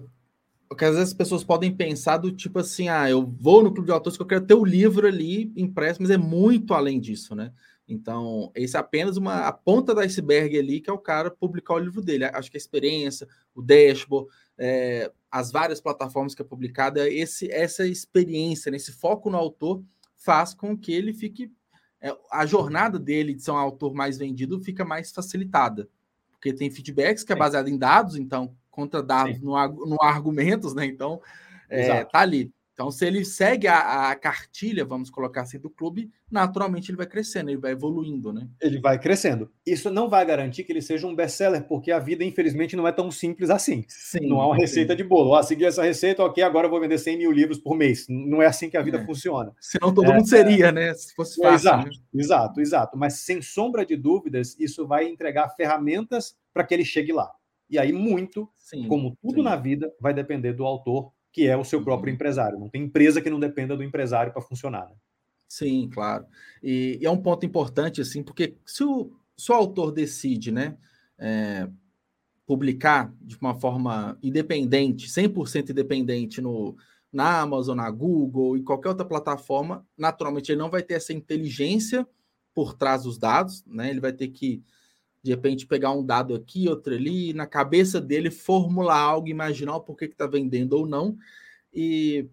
porque às vezes as pessoas podem pensar do tipo assim, ah, eu vou no clube de autores que eu quero ter o livro ali impresso, mas é muito além disso, né? Então, esse é apenas uma a ponta do iceberg ali, que é o cara publicar o livro dele. Acho que a experiência, o dashboard, é, as várias plataformas que é publicada, esse, essa experiência, né, esse foco no autor faz com que ele fique é, a jornada dele de ser um autor mais vendido fica mais facilitada, porque tem feedbacks que é baseado em dados, então contra dados no, no argumentos, né? Então é, tá ali. Então, se ele segue a, a, cartilha, vamos colocar assim, do clube, naturalmente ele vai crescendo, ele vai evoluindo, né? Ele vai crescendo. Isso não vai garantir que ele seja um best-seller, porque a vida, infelizmente, não é tão simples assim. Sim, não há uma receita sim. de bolo. Ah, seguir essa receita, ok, agora eu vou vender 100 mil livros por mês. Não é assim que a vida é. funciona. Senão todo é, mundo seria, né? Se fosse fácil. Exato, né? exato, exato. Mas, sem sombra de dúvidas, isso vai entregar ferramentas para que ele chegue lá. E aí, muito, sim, como tudo na vida, vai depender do autor que é o seu próprio uhum. empresário. Não tem empresa que não dependa do empresário para funcionar. Né? Sim, claro. E, e, é um ponto importante, assim, porque se o, se o autor decide, né, é, publicar de uma forma independente, 100% independente no, na Amazon, na Google e qualquer outra plataforma, naturalmente ele não vai ter essa inteligência por trás dos dados, né? Ele vai ter que de repente pegar um dado aqui, outro ali, na cabeça dele formular algo, imaginar o porquê que está vendendo ou não. E,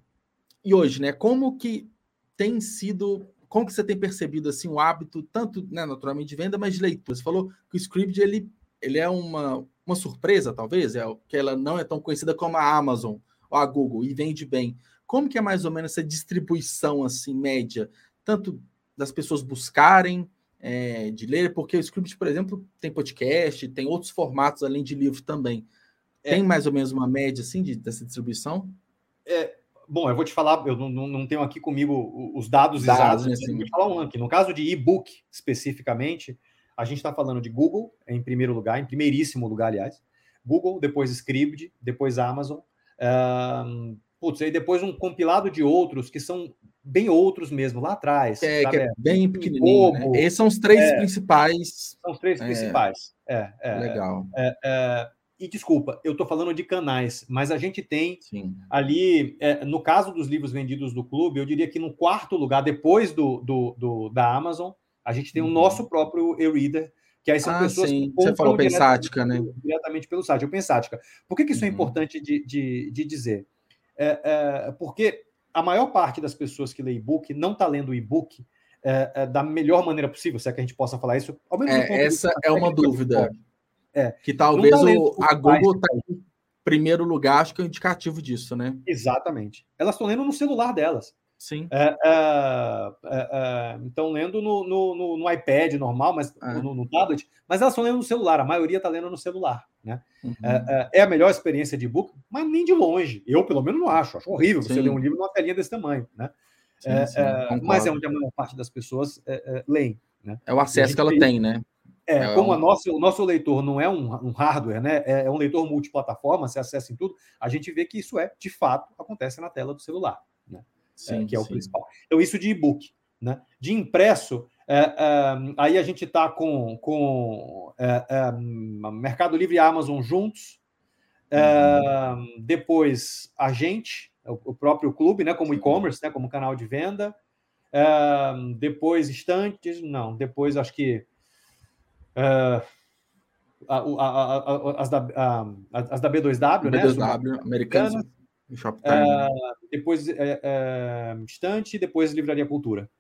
e hoje, né, como que tem sido, como que você tem percebido assim o hábito, tanto né, naturalmente de venda, mas de leitura? Você falou que o script ele, ele é uma, uma surpresa, talvez, é que ela não é tão conhecida como a Amazon ou a Google e vende bem. Como que é mais ou menos essa distribuição assim média, tanto das pessoas buscarem é, de ler, porque o Script, por exemplo, tem podcast, tem outros formatos além de livro também. É. Tem mais ou menos uma média assim de, dessa distribuição? É, bom, eu vou te falar, eu não, não tenho aqui comigo os dados, dados exatos, né, assim. vou te falar um aqui. No caso de e-book, especificamente, a gente está falando de Google em primeiro lugar, em primeiríssimo lugar, aliás. Google, depois Scribd, depois Amazon. Um, putz, aí depois um compilado de outros que são bem outros mesmo, lá atrás. É, que é bem pequenininho. Né? Esses são os três é, principais. São os três é, principais. É, é legal. É, é, e desculpa, eu estou falando de canais, mas a gente tem Sim. ali, no caso dos livros vendidos do clube, eu diria que no quarto lugar, depois do, do, do da Amazon, a gente tem uhum. o nosso próprio e-reader Que aí são Ah, pessoas sim. que Você falou Pensática, né? diretamente, diretamente pelo site. O Pensática. Por que, que isso é Uhum. importante de, de, de dizer? É, é, porque a maior parte das pessoas que lê e-book não está lendo o e-book é, é, da melhor maneira possível, se é que a gente possa falar isso. É, essa vista é uma dúvida. É. Que talvez tá o, a. Google está em primeiro lugar, acho que é um indicativo disso, né? Exatamente. Elas estão lendo no celular delas. Sim. É, é, é, é, então, lendo no, no, no- iPad normal, mas É. no, no tablet, mas elas estão lendo no celular, a maioria está lendo no celular. Né? Uhum. É, é, a melhor experiência de e-book, mas nem de longe. Eu, pelo menos, não acho. Acho horrível você Sim. ler um livro numa telinha desse tamanho. Né? Sim, sim, mas é onde a maior parte das pessoas é, é, leem. Né? É o acesso que ela tem, né? É, É como um- a nossa, o nosso leitor não é um, um hardware, né? É, um leitor multiplataforma, você acessa em tudo, a gente vê que isso é, de fato, acontece na tela do celular. é, Sim, que é o sim. principal. Então, isso de e-book. Né? De impresso, é, é, aí a gente está com, com é, é, Mercado Livre e Amazon juntos. É, Depois, a gente, o, o próprio clube, né, como e-commerce, né, como canal de venda. É, depois, estantes. Não, depois acho que. é, a- a- a- as, da, as da B2W, né? B2W, americanos, Shoptime. É, depois é, é, estante, depois livraria cultura.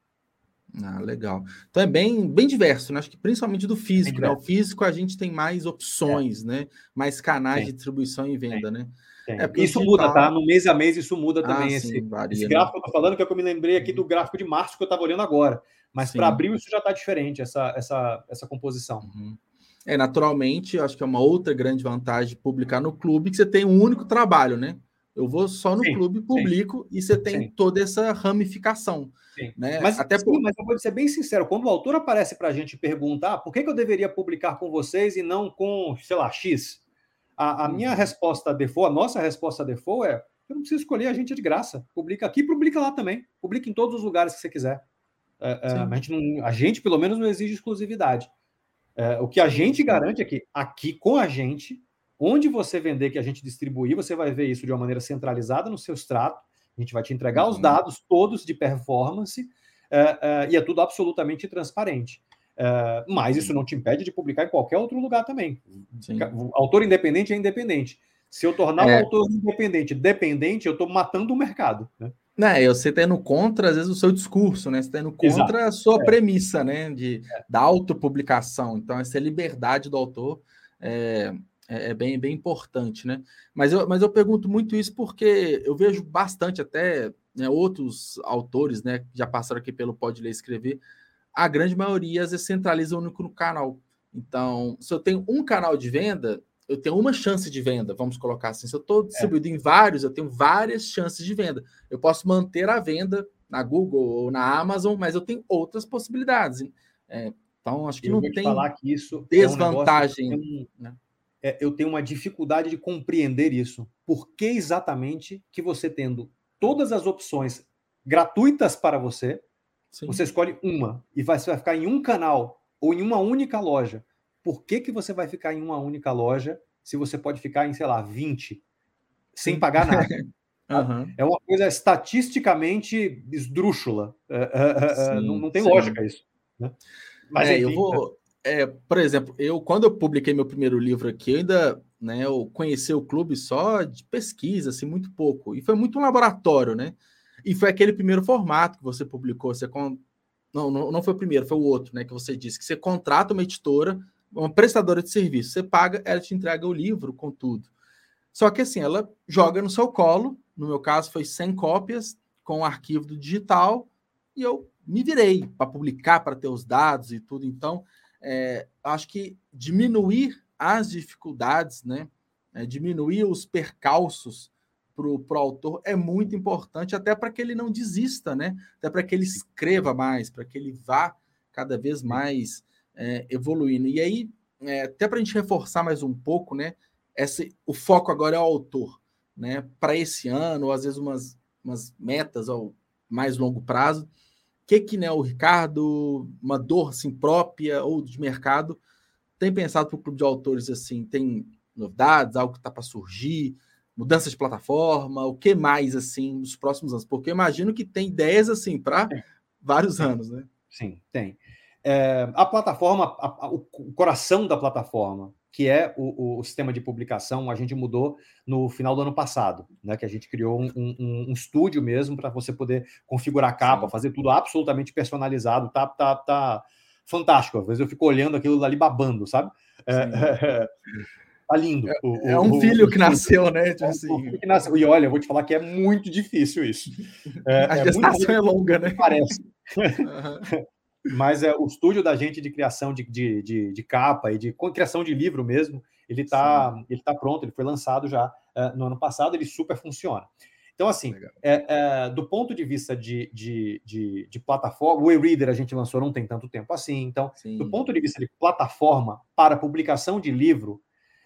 Ah, legal. Então é bem, bem diverso, né? Acho que principalmente do físico, né? O físico a gente tem mais opções, né? Mais canais Tem. de distribuição e venda, né? Tem. É, isso digital- muda, tá? No mês a mês isso muda Ah, também. sim, esse, varia, esse né? gráfico que eu tô falando, que é o que eu me lembrei aqui do gráfico de março que eu estava olhando agora. Mas para abril isso já está diferente, essa, essa, essa composição. Uhum. É, naturalmente, eu acho que é uma outra grande vantagem de publicar no clube, que você tem um único trabalho, né? Eu vou só no Sim, clube, publico, e você tem sim. toda essa ramificação. Sim. Né? Mas, Até sim, por... mas eu vou ser bem sincero, quando o autor aparece para a gente perguntar por que, que eu deveria publicar com vocês e não com, sei lá, X, a, a minha Uhum. resposta default, a nossa resposta default é eu não preciso escolher, a gente é de graça. Publica aqui, publica lá também. Publica em todos os lugares que você quiser. É, é, Sim. a, gente não- a gente, pelo menos, não exige exclusividade. É, o que a gente garante é que aqui com a gente, onde você vender que a gente distribuir, você vai ver isso de uma maneira centralizada no seu extrato. A gente vai te entregar os Uhum. dados todos de performance é, é, e é tudo absolutamente transparente. É, mas isso não te impede de publicar em qualquer outro lugar também. Sim. Autor independente é independente. Se eu tornar É. o autor independente dependente, eu estou matando o mercado. Né? Né, você está indo contra, às vezes, o seu discurso, né? Você está indo contra a sua É. premissa, né? De, Da autopublicação. Então, essa liberdade do autor é, é, é bem, bem importante, né? Mas eu, mas eu pergunto muito isso porque eu vejo bastante até né, outros autores, né? Que já passaram aqui pelo Pode Ler e Escrever. A grande maioria, às vezes, centraliza único no canal. Então, se eu tenho um canal de venda, eu tenho uma chance de venda, vamos colocar assim. Se eu estou distribuído em vários, eu tenho várias chances de venda. Eu posso manter a venda na Google ou na Amazon, mas eu tenho outras possibilidades. É, então, acho que eu não tem falar que isso desvantagem. É um negócio né? É, eu tenho uma dificuldade de compreender isso. Por que exatamente que você tendo todas as opções gratuitas para você, Sim. você escolhe uma e vai, você vai ficar em um canal ou em uma única loja. Por que, que você vai ficar em uma única loja se você pode ficar em, sei lá, 20 sem Sim. pagar nada? Uhum. É uma coisa estatisticamente esdrúxula. É, é, é, Sim, não, não tem sim. lógica isso. Né? Mas enfim, eu vou. É, por exemplo, eu quando eu publiquei meu primeiro livro aqui, eu ainda né, eu conheci o clube só de pesquisa, assim, muito pouco. E foi muito um laboratório, né? E foi aquele primeiro formato que você publicou. Você con... não, não, não foi o primeiro, foi o outro, né? Que você disse que você contrata uma editora, uma prestadora de serviço. Você paga, ela te entrega o livro com tudo. Só que assim, ela joga no seu colo. No meu caso, foi 100 cópias com o arquivo do digital. E eu me virei para publicar, para ter os dados e tudo. Então, é, acho que diminuir as dificuldades, né? É, diminuir os percalços para o autor é muito importante, até para que ele não desista, né? Até para que ele escreva mais, para que ele vá cada vez mais é, evoluindo. E aí, é, até para a gente reforçar mais um pouco, né? Esse, o foco agora é o autor, né? Para esse ano, ou às vezes umas, umas metas ao mais longo prazo. O que, que né, o Ricardo, uma dor assim, própria ou de mercado, tem pensado para o clube de autores assim? Tem novidades, algo que está para surgir? mudança de plataforma, o que mais assim nos próximos anos? Porque eu imagino que tem ideias assim para vários anos, né? Sim, tem. É, a plataforma, a, a, o coração da plataforma, que é o, o, sistema de publicação, a gente mudou no final do ano passado, né? Que a gente criou um, um, um estúdio mesmo para você poder configurar a capa, Sim. fazer tudo absolutamente personalizado. Tá, tá, tá fantástico. Às vezes eu fico olhando aquilo ali babando, sabe? É, é, tá lindo. É, o, é um filho que nasceu, né? Tipo assim. que nasceu. E olha, eu vou te falar que é muito difícil isso. É, a gestação é, longa, né? Parece. Uhum. Mas é, o estúdio da gente de criação de, de, de, de capa e de criação de livro mesmo, ele está ele tá pronto, ele foi lançado já é, no ano passado, ele super funciona. Então, assim, é, é, do ponto de vista de, de, de, de plataforma, o e-reader a gente lançou não tem tanto tempo assim. Então, Sim. do ponto de vista de plataforma para publicação de livro,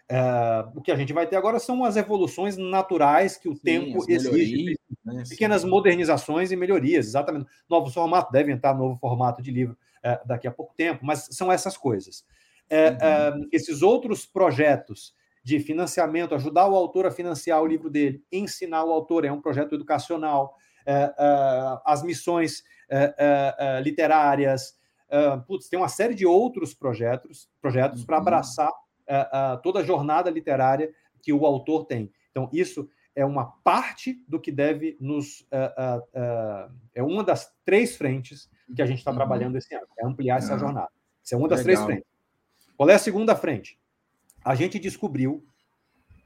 é, o que a gente vai ter agora são as evoluções naturais que o Sim, tempo exige. Né? Pequenas Sim. modernizações e melhorias, exatamente. Novos formatos, deve entrar novo formato de livro é, daqui a pouco tempo, mas são essas coisas. É, uhum. É, esses outros projetos de financiamento, ajudar o autor a financiar o livro dele, ensinar o autor, é um projeto educacional, é, as missões literárias, putz, tem uma série de outros projetos, projetos uhum. para abraçar uh, toda a jornada literária que o autor tem. Então, isso é uma parte do que deve nos. Uh, uh, é uma das três frentes que a gente está uhum. trabalhando esse ano, é ampliar essa jornada. Isso é uma das Legal. três frentes. Qual é a segunda frente? A gente descobriu,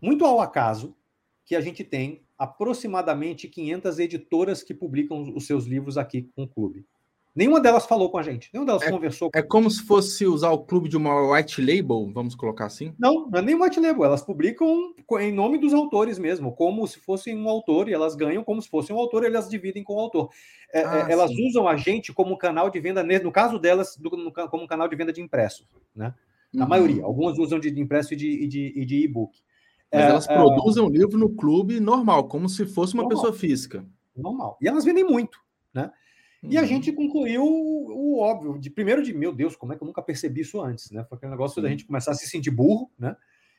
muito ao acaso, que a gente tem aproximadamente 500 editoras que publicam os seus livros aqui com o clube. Nenhuma delas falou com a gente, nenhuma delas é, conversou. É como se fosse usar o clube de uma white label, vamos colocar assim? Não, não é nem white label, elas publicam em nome dos autores mesmo, como se fosse um autor, e elas ganham como se fosse um autor, e elas dividem com o autor. É, é ah, é, elas sim. usam a gente como canal de venda, no caso delas, do, no, como canal de venda de impresso, né? Na uhum. maioria. Algumas usam de impresso e de, de, e-book. Mas é, elas é. produzem o um livro no clube normal, como se fosse uma normal. pessoa física. Normal. E elas vendem muito, né? E a uhum. gente concluiu o, o, óbvio, de primeiro de meu Deus, como é que eu nunca percebi isso antes, né? Foi aquele negócio da gente começar a se sentir burro, né?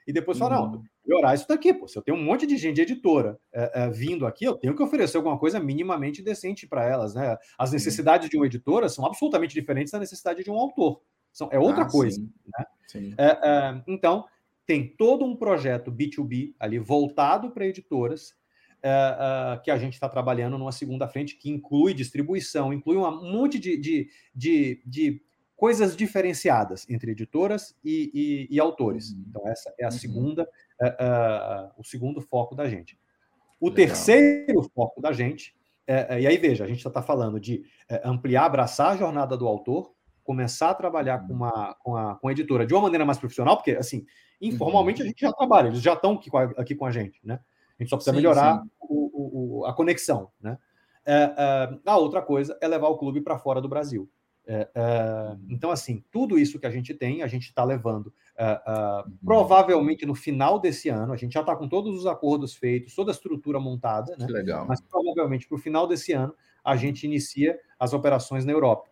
E depois falar, uhum. não, melhorar isso daqui, pô. Se eu tenho um monte de gente de editora é, é, vindo aqui, eu tenho que oferecer alguma coisa minimamente decente para elas, né? As necessidades de uma editora são absolutamente diferentes da necessidade de um autor. São, é outra ah, coisa, sim. né? Sim. É, é então, tem todo um projeto B2B ali voltado para editoras uh, uh, que a gente está trabalhando numa segunda frente, que inclui distribuição, inclui um monte de, de, de, de coisas diferenciadas entre editoras e, e, e autores. Uhum. Então, essa é a uhum. segunda, uh, o segundo foco da gente. O Legal. terceiro foco da gente, e aí veja, a gente está falando de ampliar, abraçar a jornada do autor, começar a trabalhar com, uhum. uma, com, a, com a editora de uma maneira mais profissional, porque, assim, informalmente uhum. a gente já trabalha, eles já estão aqui, aqui com a gente, né? A gente só precisa sim, melhorar sim. O, o, a conexão, né? É, é, a outra coisa é levar o clube para fora do Brasil. É, então, assim, tudo isso que a gente tem, a gente está levando uhum. provavelmente no final desse ano. A gente já está com todos os acordos feitos, toda a estrutura montada, né? legal. Mas provavelmente para o final desse ano a gente inicia as operações na Europa.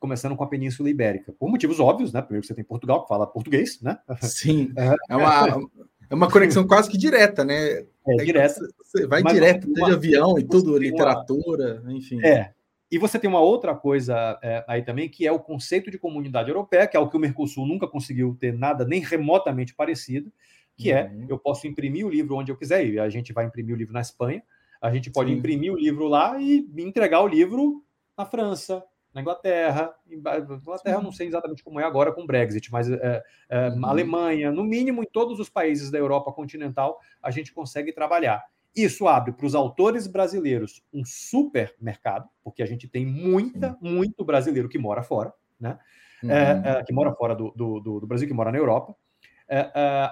começando com a Península Ibérica, por motivos óbvios, né? Primeiro você tem Portugal, que fala português, né? Sim, é uma, é uma conexão quase que direta, né? É, direta. Você vai direto, de avião e tudo, literatura, uma... enfim. É. E você tem uma outra coisa é, aí também, que é o conceito de comunidade europeia, que é o que o Mercosul nunca conseguiu ter nada nem remotamente parecido, que é, uhum. é, eu posso imprimir o livro onde eu quiser, e a gente vai imprimir o livro na Espanha, a gente pode Sim. imprimir o livro lá e entregar o livro na França, na Inglaterra, Inglaterra não sei exatamente como é agora com o Brexit, mas é, é, uhum. Alemanha, no mínimo em todos os países da Europa continental, a gente consegue trabalhar. Isso abre para os autores brasileiros um super mercado, porque a gente tem muita, Sim. muito brasileiro que mora fora, né? Uhum. É, que mora fora do, do, do, Brasil, que mora na Europa.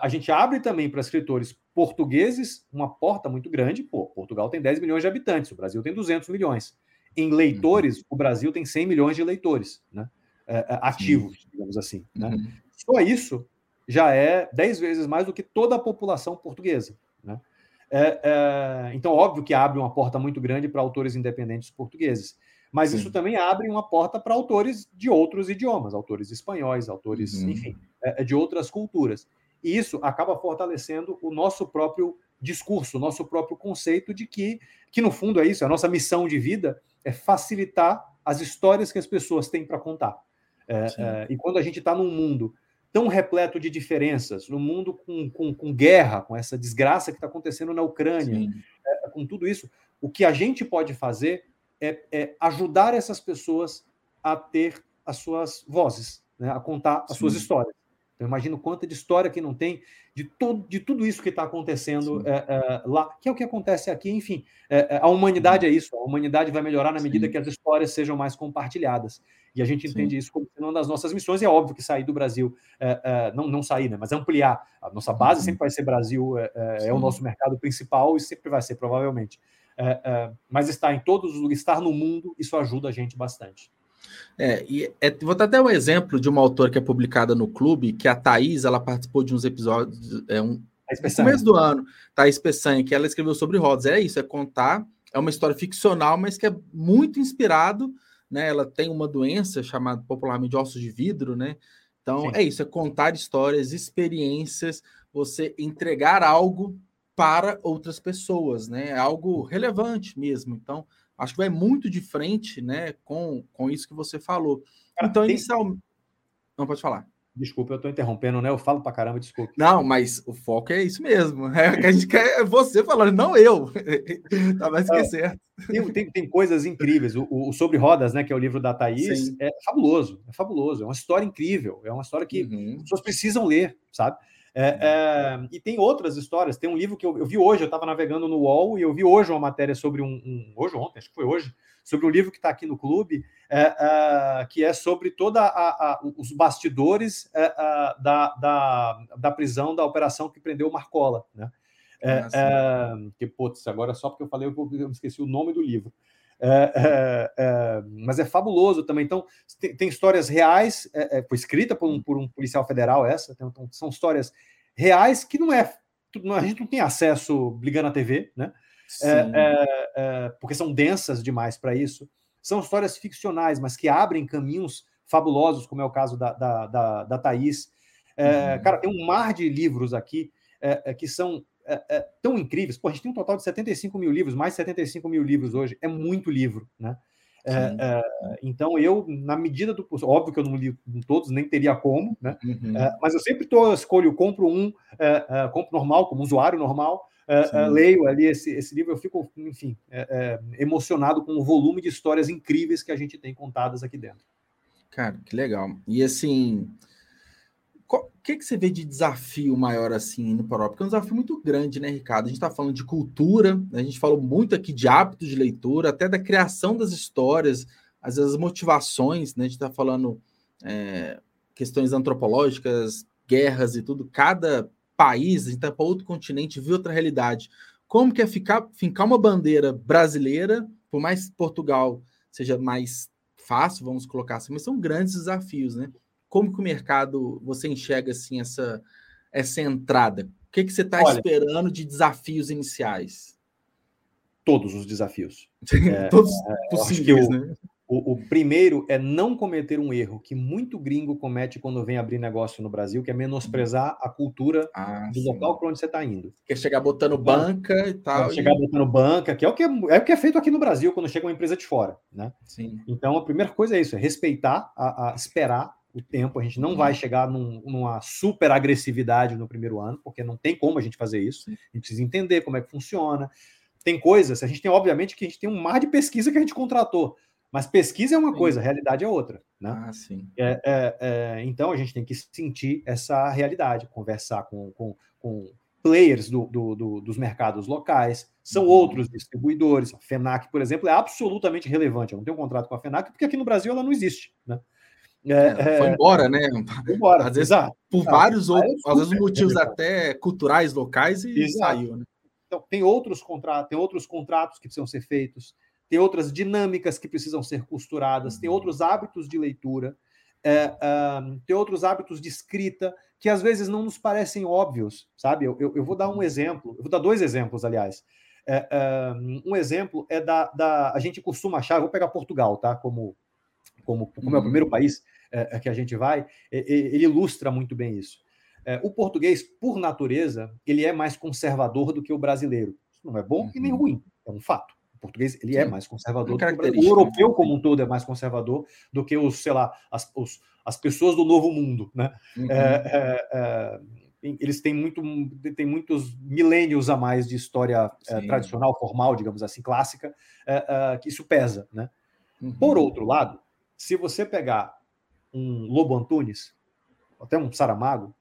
A gente abre também para escritores portugueses uma porta muito grande. Pô, Portugal tem 10 milhões de habitantes, o Brasil tem 200 milhões. Em leitores, uhum. o Brasil tem 100 milhões de leitores né? É, é, ativos, Sim. digamos assim. Né? Uhum. Só isso já é 10 vezes mais do que toda a população portuguesa. Né? É, é, então, óbvio que abre uma porta muito grande para autores independentes portugueses. Mas Sim. isso também abre uma porta para autores de outros idiomas, autores espanhóis, autores, uhum. enfim, é, é, de outras culturas. E isso acaba fortalecendo o nosso próprio discurso, o nosso próprio conceito de que, que no fundo é isso, a nossa missão de vida é facilitar as histórias que as pessoas têm para contar. É, é, e quando a gente está num mundo tão repleto de diferenças, num mundo com, com, com guerra, com essa desgraça que está acontecendo na Ucrânia, é, com tudo isso, o que a gente pode fazer é, é, ajudar essas pessoas a ter as suas vozes, né, a contar as Sim. suas histórias. Então, imagino quanta de história que não tem de, todo, de tudo isso que está acontecendo é, é, lá, que é o que acontece aqui. Enfim, é, a humanidade é isso. A humanidade vai melhorar na medida Sim. que as histórias sejam mais compartilhadas. E a gente entende Sim. isso como uma das nossas missões. E é óbvio que sair do Brasil, não, não sair, né, mas ampliar. A nossa base sempre vai ser Brasil, é, o nosso mercado principal e sempre vai ser, provavelmente. mas estar em todos os estar no mundo, isso ajuda a gente bastante. É, e é, vou dar até um exemplo de uma autora que é publicada no clube, que é a Thaís, ela participou de uns episódios, é um, no começo do ano, Thaís Peçanha, que ela escreveu sobre rodas. É isso, é contar, é uma história ficcional, mas que é muito inspirado, né? Ela tem uma doença chamada popularmente ossos de vidro, né? Então Sim. é isso, é contar histórias, experiências, você entregar algo para outras pessoas, né? É algo relevante mesmo. Então, acho que vai muito de frente, né, com, com isso que você falou. Cara, então, tem... inicial... Não, pode falar. Desculpa, eu estou interrompendo, né? Eu falo para caramba, desculpa. Não, mas o foco é isso mesmo. É que a gente quer é você falando, não eu. tá mais que certo. Tem, tem, tem, coisas incríveis. O, o, Sobre Rodas, né? Que é o livro da Thaís, Sim. é fabuloso. É fabuloso. É uma história incrível. É uma história que uhum. as pessoas precisam ler, sabe? É, é, e tem outras histórias. Tem um livro que eu, eu vi hoje, eu estava navegando no UOL e eu vi hoje uma matéria sobre um, um hoje ontem, acho que foi hoje, sobre um livro que está aqui no clube, é, é que é sobre toda a, a, os bastidores é, da, da, da, prisão da operação que prendeu o Marcola, né? Ah, que putz, agora só porque eu falei eu, eu esqueci o nome do livro. É, é, mas é fabuloso também. Então, tem, tem histórias reais, é, foi escrita por um, por um, policial federal, essa, então, são histórias reais que não é. A gente não tem acesso ligando a TV, né? porque são densas demais para isso. São histórias ficcionais, mas que abrem caminhos fabulosos, como é o caso da, da, da, da Thaís. Uhum. Cara, tem um mar de livros aqui que são é, é, tão incríveis. Pô, a gente tem um total de 75 mil livros, mais de 75 mil livros hoje. É muito livro, né? É, é, então, eu, na medida do possível, óbvio que eu não li todos, nem teria como, né? Uhum. É, mas eu sempre tô, escolho, compro um, é, compro normal, como usuário normal, leio ali esse, esse livro, eu fico, enfim, emocionado com o volume de histórias incríveis que a gente tem contadas aqui dentro. Cara, que legal. E assim, o que, que você vê de desafio maior assim no Paró? Porque é um desafio muito grande, né, Ricardo? A gente está falando de cultura, né? a gente falou muito aqui de hábitos de leitura, até da criação das histórias, às vezes as motivações, né? A gente está falando é, questões antropológicas, guerras e tudo. Cada país, a gente está para outro continente, viu outra realidade. Como que é ficar, fincar uma bandeira brasileira, por mais Portugal seja mais fácil, vamos colocar assim, mas são grandes desafios, né? Como que o mercado você enxerga assim essa essa entrada? O que, que você está esperando de desafios iniciais? Todos os desafios. É, Todos é, possíveis, o, né? O, o, primeiro é não cometer um erro que muito gringo comete quando vem abrir negócio no Brasil, que é menosprezar a cultura ah, do sim. local para onde você está indo. Quer chegar botando banca e tal. Chegar botando banca, que é o que é, é, o que é feito aqui no Brasil quando chega uma empresa de fora, né? Sim. Então a primeira coisa é isso, é respeitar, a, a esperar o tempo. A gente não vai chegar num, numa super agressividade no primeiro ano, porque não tem como a gente fazer isso. A gente precisa entender como é que funciona. Tem coisas, a gente tem, obviamente, que a gente tem um mar de pesquisa que a gente contratou. Mas pesquisa é uma sim. coisa, realidade é outra. Né? Ah, sim. É, é, é, então a gente tem que sentir essa realidade, conversar com, com, com players do, do, do, dos mercados locais, são uhum. outros distribuidores. A FENAC, por exemplo, é absolutamente relevante. Eu não tenho um contrato com a FENAC porque aqui no Brasil ela não existe. Né? É, é, foi embora, né? Foi embora, às vezes, exato. Por vários outros, às vezes motivos até culturais locais e exato. saiu, né? Então, tem outros contratos, tem outros contratos que precisam ser feitos, tem outras dinâmicas que precisam ser costuradas, uhum. tem outros hábitos de leitura, é, tem outros hábitos de escrita que às vezes não nos parecem óbvios, sabe? Eu, eu, eu vou dar um uhum. exemplo, eu vou dar dois exemplos, aliás. É, um exemplo é da, da. A gente costuma achar, vou pegar Portugal, tá? Como, como, como uhum. é o primeiro país é, é, que a gente vai, ele ilustra muito bem isso. É, o português, por natureza, ele é mais conservador do que o brasileiro. Isso não é bom uhum. e nem uhum. ruim, é um fato. O português ele é mais conservador, do que o, o europeu como um todo é mais conservador do que os, sei lá, as, os, as pessoas do Novo Mundo, né? Uhum. É, é, é, eles têm, muito, têm muitos milênios a mais de história é, tradicional, formal, digamos assim, clássica, é, é, que isso pesa, né? Uhum. Por outro lado, se você pegar um Lobo Antunes, até um Saramago,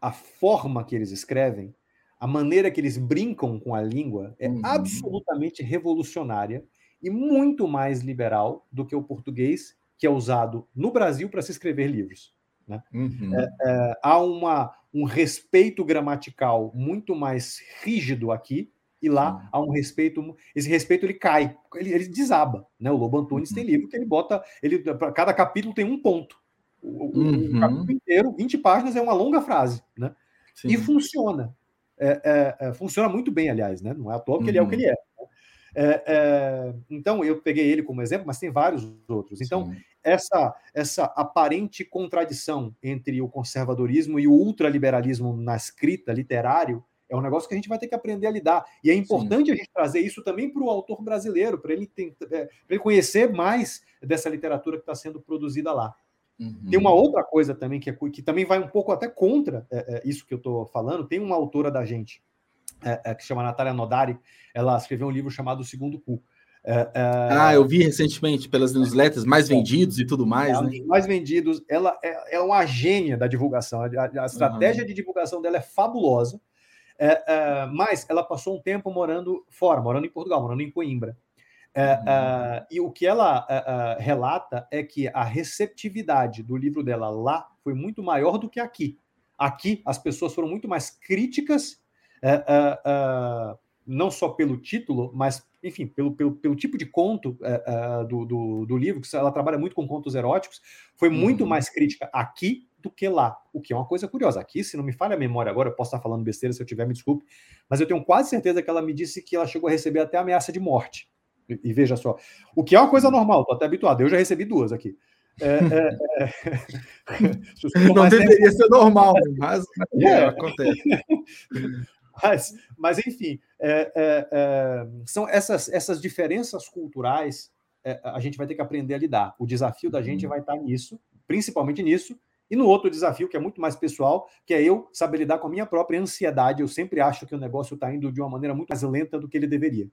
a forma que eles escrevem, a maneira que eles brincam com a língua é uhum. absolutamente revolucionária e muito mais liberal do que o português que é usado no Brasil para se escrever livros. Né? Uhum. É, é, há uma, um respeito gramatical muito mais rígido aqui e lá uhum. há um respeito. Esse respeito ele cai, ele, ele desaba. Né? O Lobo Antunes uhum. tem livro que ele bota, ele cada capítulo tem um ponto. O, uhum. o capítulo inteiro, 20 páginas, é uma longa frase, né? E funciona. É, é, é, funciona muito bem, aliás, né? Não é à toa que ele é o que ele é. Né? É, é, então, eu peguei ele como exemplo, mas tem vários outros. Então, essa, essa aparente contradição entre o conservadorismo e o ultraliberalismo na escrita, literário, é um negócio que a gente vai ter que aprender a lidar. E é importante Sim. a gente trazer isso também para o autor brasileiro, para ele, é, ele conhecer mais dessa literatura que está sendo produzida lá. Uhum. Tem uma outra coisa também que, é, que também vai um pouco até contra é, é, isso que eu estou falando. Tem uma autora da gente é, que chama Natália Nodari, ela escreveu um livro chamado O Segundo Cu. Ah, eu vi recentemente pelas newsletters mais vendidos e tudo mais, né? Mais vendidos. Ela é, uma gênia da divulgação. A, a estratégia uhum. de divulgação dela é fabulosa. Mas ela passou um tempo morando fora, morando em Portugal, morando em Coimbra. É, uh, e o que ela relata é que a receptividade do livro dela lá foi muito maior do que aqui. Aqui, as pessoas foram muito mais críticas, não só pelo título, mas, enfim, pelo, pelo, pelo tipo de conto do, do, do, livro, que ela trabalha muito com contos eróticos, foi muito uhum. mais crítica aqui do que lá, o que é uma coisa curiosa. Aqui, se não me falha a memória agora, eu posso estar falando besteira, se eu tiver, me desculpe, mas eu tenho quase certeza que ela me disse que ela chegou a receber até ameaça de morte e, veja só, o que é uma coisa normal, estou até habituado. Eu já recebi duas aqui. É, é, é... Não deveria ser normal, mas é, acontece. Mas, mas enfim, é, é, é, são essas, essas diferenças culturais a gente vai ter que aprender a lidar. O desafio da gente uhum. vai estar nisso, principalmente nisso, e no outro desafio, que é muito mais pessoal, que é eu saber lidar com a minha própria ansiedade. Eu sempre acho que o negócio está indo de uma maneira muito mais lenta do que ele deveria.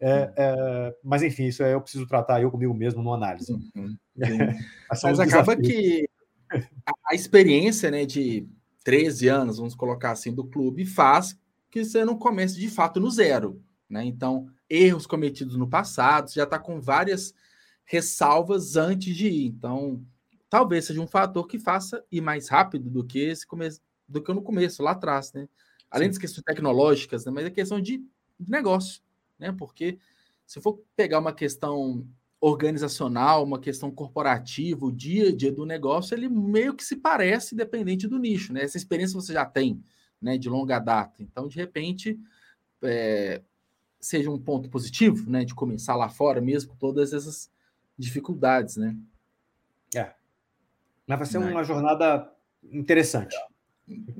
É, é, mas enfim, isso é, eu preciso tratar eu comigo mesmo no análise. Uhum, mas acaba que a, a, experiência né, de 13 anos, vamos colocar assim, do clube, faz que você não comece de fato no zero. Né? Então, erros cometidos no passado, você já está com várias ressalvas antes de ir. Então, talvez seja um fator que faça ir mais rápido do que esse começo, do que no começo, lá atrás, né? Além Sim. das questões tecnológicas, né? mas é questão de negócio né? Porque se for pegar uma questão organizacional, uma questão corporativa, o dia a dia do negócio, ele meio que se parece dependente do nicho, né? Essa experiência você já tem, né, de longa data. Então, de repente, é, seja um ponto positivo, né, de começar lá fora mesmo com todas essas dificuldades, né? É. Mas vai ser né? uma jornada interessante.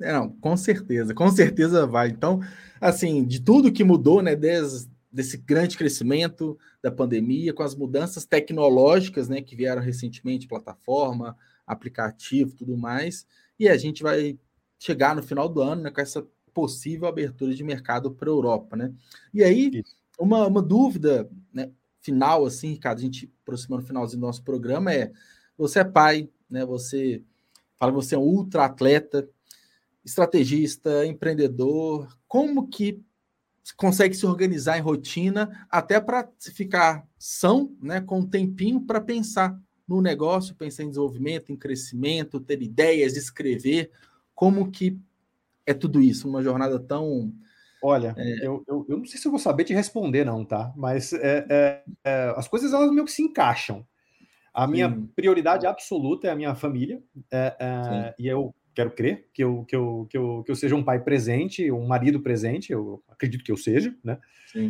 É, não, com certeza, com certeza vai. Então, assim, de tudo que mudou, né, desse grande crescimento da pandemia, com as mudanças tecnológicas né, que vieram recentemente, plataforma, aplicativo, tudo mais, e a gente vai chegar no final do ano né, com essa possível abertura de mercado para a Europa. Né? E aí, uma, uma dúvida né, final, assim, Ricardo, a gente aproximando o finalzinho do nosso programa, é: você é pai, né? Você fala que você é um ultra atleta, estrategista, empreendedor, como que consegue se organizar em rotina, até para ficar são, né, com um tempinho para pensar no negócio, pensar em desenvolvimento, em crescimento, ter ideias, escrever. Como que é tudo isso? Uma jornada tão. Olha, é... eu, eu, eu, não sei se eu vou saber te responder, não, tá? Mas é, é, é as coisas elas meio que se encaixam. A minha Sim. prioridade absoluta é a minha família, é, é, e eu quero crer que eu, que, eu, que, eu, que eu seja um pai presente, um marido presente, eu acredito que eu seja, né?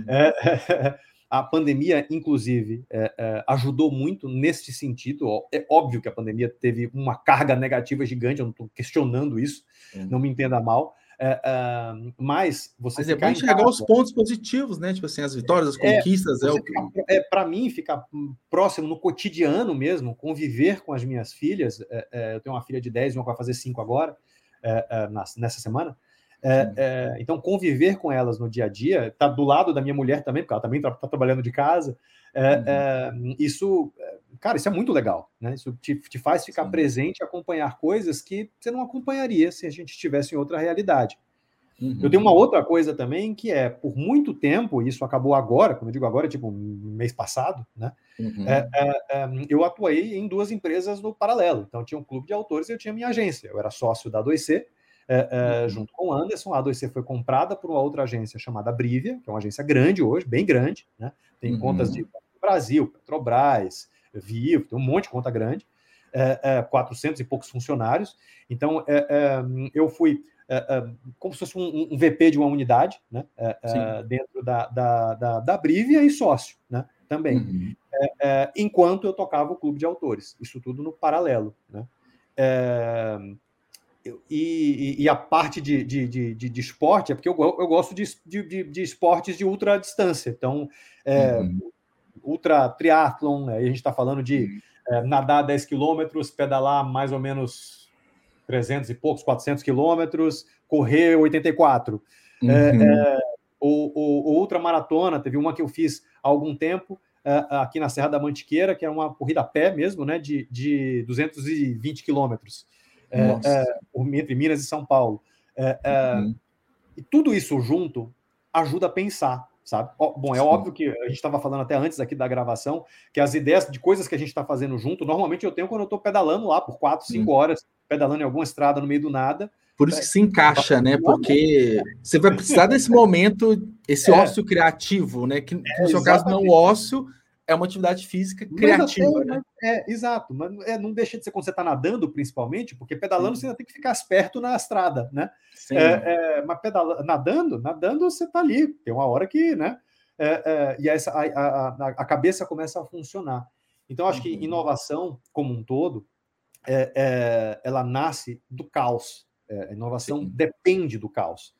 É, a pandemia, inclusive, é, é, ajudou muito nesse sentido. É óbvio que a pandemia teve uma carga negativa gigante, eu não estou questionando isso, não me entenda mal, É, é, mas você. Mas é bom enxergar os pontos positivos, né? Tipo assim, as vitórias, as é, conquistas. É, o que... é para mim, ficar próximo no cotidiano mesmo, conviver com as minhas filhas. É, é, eu tenho uma filha de 10 e uma que vai fazer 5 agora, nessa semana. É, é, então, conviver com elas no dia a dia, tá do lado da minha mulher também, porque ela também está tá trabalhando de casa. É, uhum. isso, cara, isso é muito legal, né? Isso te, te faz ficar Sim. presente e acompanhar coisas que você não acompanharia se a gente estivesse em outra realidade. Uhum. Eu tenho uma outra coisa também que é, por muito tempo, e isso acabou agora, quando eu digo agora, tipo mês passado, né? Uhum. É, é, é, eu atuei em duas empresas no paralelo. Então, tinha um clube de autores e eu tinha minha agência. Eu era sócio da 2C, é, é, uhum. junto com o Anderson. A A2C foi comprada por uma outra agência chamada Brivia, que é uma agência grande hoje, bem grande, né? Tem uhum. contas de Brasil, Petrobras, Vivo, tem um monte de conta grande, é, 400 é, e poucos funcionários. Então, eu fui como se fosse um, um, VP de uma unidade, né? dentro da, da, da, da Brivia e sócio, né? Também. Uhum. enquanto eu tocava o clube de autores. Isso tudo no paralelo, né? E, e, a parte de, de, de, de, esporte é porque eu, eu gosto de, de, de esportes de ultra distância. Então, é, uhum. ultra triatlon, a gente está falando de uhum. é, nadar 10 quilômetros, pedalar mais ou menos 300 e poucos, 400 quilômetros, correr 84. É, uhum. É, o, o, o ultramaratona, teve uma que eu fiz há algum tempo, é, aqui na Serra da Mantiqueira, que é uma corrida a pé mesmo, né, de, de 220 quilômetros é, é, entre Minas e São Paulo. É, é, uhum. E tudo isso junto ajuda a pensar, sabe? Bom, é Sim. óbvio que a gente estava falando até antes aqui da gravação, que as ideias de coisas que a gente está fazendo junto, normalmente eu tenho quando eu estou pedalando lá por quatro, cinco horas, pedalando em alguma estrada no meio do nada. Por isso que se encaixa, né? Porque você vai precisar desse momento, esse é. ócio criativo, né? Que, no seu caso não o ócio, é uma atividade física criativa, né? É, exato, mas é, não deixa de ser quando você está nadando, principalmente, porque pedalando Sim. você ainda tem que ficar esperto na estrada, né? É, é, mas pedalando, nadando, nadando você está ali, tem uma hora que, né? É, é, e essa, a, a, a, cabeça começa a funcionar. Então, acho que uhum. inovação, como um todo, ela nasce do caos. a inovação Sim. depende do caos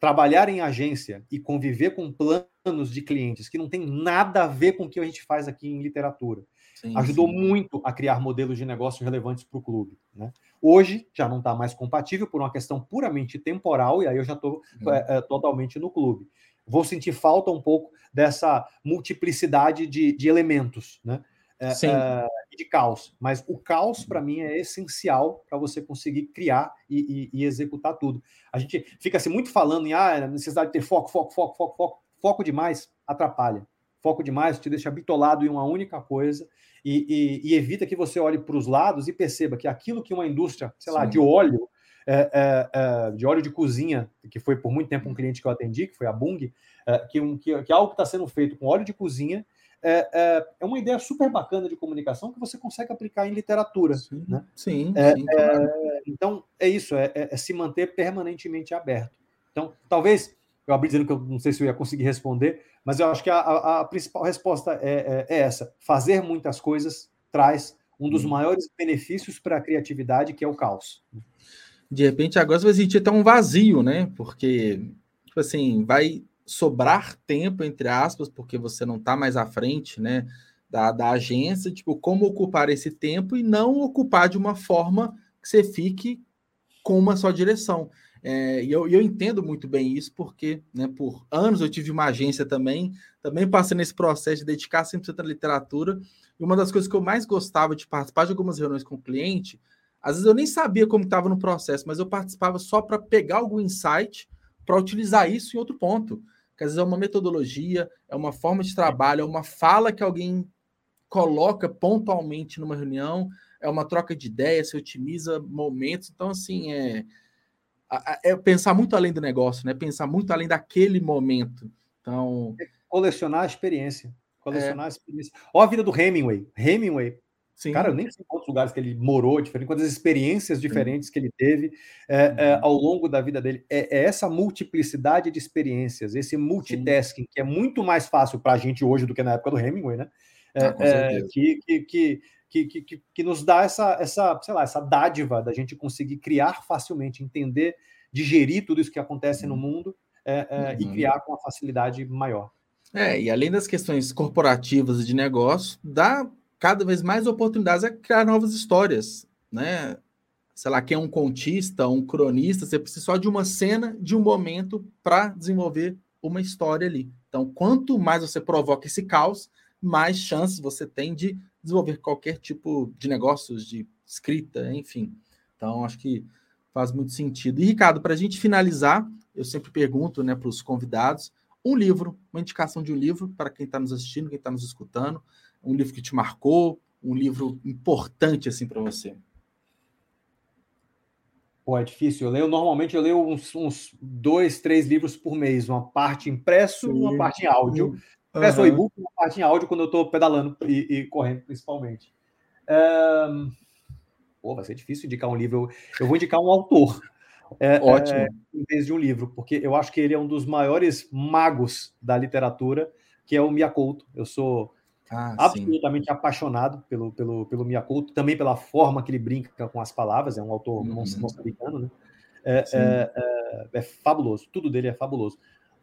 trabalhar em agência e conviver com planos de clientes que não tem nada a ver com o que a gente faz aqui em literatura. Sim, ajudou sim. muito a criar modelos de negócio relevantes para o clube. Né? Hoje já não está mais compatível por uma questão puramente temporal, e aí eu já estou uhum. é, é, totalmente no clube. Vou sentir falta um pouco dessa multiplicidade de, de elementos. Né? É, é, de caos. Mas o caos, para mim, é essencial para você conseguir criar e, e, e, executar tudo. A gente fica assim, muito falando em ah, necessidade de ter foco, foco, foco, foco, foco. Foco demais atrapalha. Foco demais te deixa bitolado em uma única coisa e, e evita que você olhe para os lados e perceba que aquilo que uma indústria, sei lá, Sim. de óleo, é, é, é, de óleo de cozinha, que foi por muito tempo um cliente que eu atendi, que foi a Bung, é, que, um, que, que algo que está sendo feito com óleo de cozinha é, é, é, uma ideia super bacana de comunicação que você consegue aplicar em literatura. Sim, né? sim, é, sim claro. é, Então, é isso, é, é, se manter permanentemente aberto. Então, talvez, eu abri dizendo que eu não sei se eu ia conseguir responder, mas eu acho que a, a, a principal resposta é, essa: fazer muitas coisas traz um dos hum. maiores benefícios para a criatividade, que é o caos. De repente, agora você vai sentir até um vazio, né? Porque, tipo assim, vai sobrar tempo, entre aspas, porque você não está mais à frente, né? Da, da agência, tipo, como ocupar esse tempo e não ocupar de uma forma que você fique com uma só direção. É, e eu, eu, entendo muito bem isso, porque né, por anos eu tive uma agência também, também passei nesse processo de dedicar 100% à literatura, e uma das coisas que eu mais gostava de participar de algumas reuniões com o cliente, às vezes eu nem sabia como estava no processo, mas eu participava só para pegar algum insight para utilizar isso em outro ponto que às vezes é uma metodologia, é uma forma de trabalho, é uma fala que alguém coloca pontualmente numa reunião, é uma troca de ideias, se otimiza momentos. Então, assim, é, é pensar muito além do negócio, né? Pensar muito além daquele momento. Então. É colecionar a experiência. Colecionar é... a experiência. Olha a vida do Hemingway. Hemingway Sim. Cara, eu nem sei quantos lugares que ele morou, diferente, quantas experiências diferentes que ele teve é, é, uhum. ao longo da vida dele. É, é, essa multiplicidade de experiências, esse multitasking, Sim. que é muito mais fácil para a gente hoje do que na época do Hemingway, né? É, ah, é, que, que, que, que, que, que, nos dá essa, essa, sei lá, essa dádiva da gente conseguir criar facilmente, entender digerir tudo isso que acontece no mundo é, é, uhum. e criar com uma facilidade maior. É, e além das questões corporativas e de negócio, dá cada vez mais oportunidades a criar novas histórias, né? Sei lá, quem é um contista, um cronista, você precisa só de uma cena, de um momento para desenvolver uma história ali. Então, quanto mais você provoca esse caos, mais chances você tem de desenvolver qualquer tipo de negócios, de escrita, enfim. Então, acho que faz muito sentido. E, Ricardo, para a gente finalizar, eu sempre pergunto né, para os convidados um livro, uma indicação de um livro para quem está nos assistindo, quem está nos escutando, um livro que te marcou, um livro importante assim para você. Pô, é difícil. Eu leio normalmente eu leio uns, uns dois, três livros por mês, uma parte impresso, Sim. uma parte em áudio. Impresso uhum. e-book, uma parte em áudio quando eu estou pedalando e, e, correndo, principalmente. Um... Pô, vai ser difícil indicar um livro. Eu vou indicar um autor. É, Ótimo. É, em vez de um livro, porque eu acho que ele é um dos maiores magos da literatura, que é o Miyakoto. Eu sou ah, absolutamente sim. apaixonado pelo, pelo, pelo Miyakoto, também pela forma que ele brinca com as palavras, é um autor uhum. moçambicano, né? É, é, é, é, fabuloso, tudo dele é fabuloso.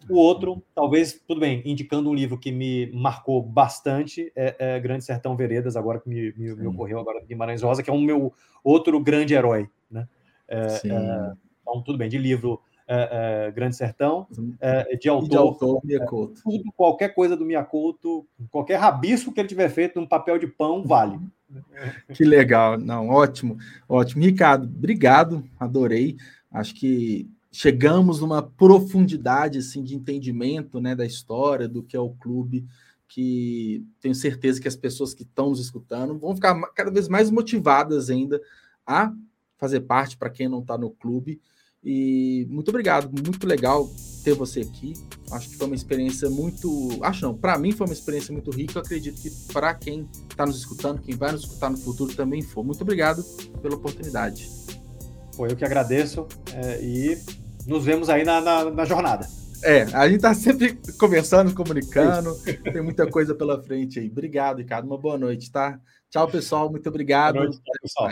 O outro, talvez, tudo bem, indicando um livro que me marcou bastante, é, é Grande Sertão Veredas, agora que me, me, me, ocorreu agora Guimarães Rosa, que é um meu outro grande herói, né? É, é, então, tudo bem, de livro é, é, Grande Sertão, é, de autor, de autor Miyakoto. tudo, qualquer coisa do Miyakoto, qualquer rabisco que ele tiver feito num papel de pão, vale. Que legal, não, ótimo, ótimo. Ricardo, obrigado, adorei. Acho que chegamos numa profundidade assim de entendimento, né, da história do que é o clube, que tenho certeza que as pessoas que estão nos escutando vão ficar cada vez mais motivadas ainda a fazer parte para quem não está no clube e muito obrigado, muito legal ter você aqui. Acho que foi uma experiência muito. Acho não, para mim foi uma experiência muito rica. Eu acredito que para quem está nos escutando, quem vai nos escutar no futuro também for. Muito obrigado pela oportunidade. Foi eu que agradeço é, e nos vemos aí na, na, na, jornada. É, a gente está sempre conversando, comunicando, tem muita coisa pela frente aí. Obrigado, Ricardo. Uma boa noite, tá? Tchau, pessoal. Muito obrigado. Boa noite, tchau, pessoal.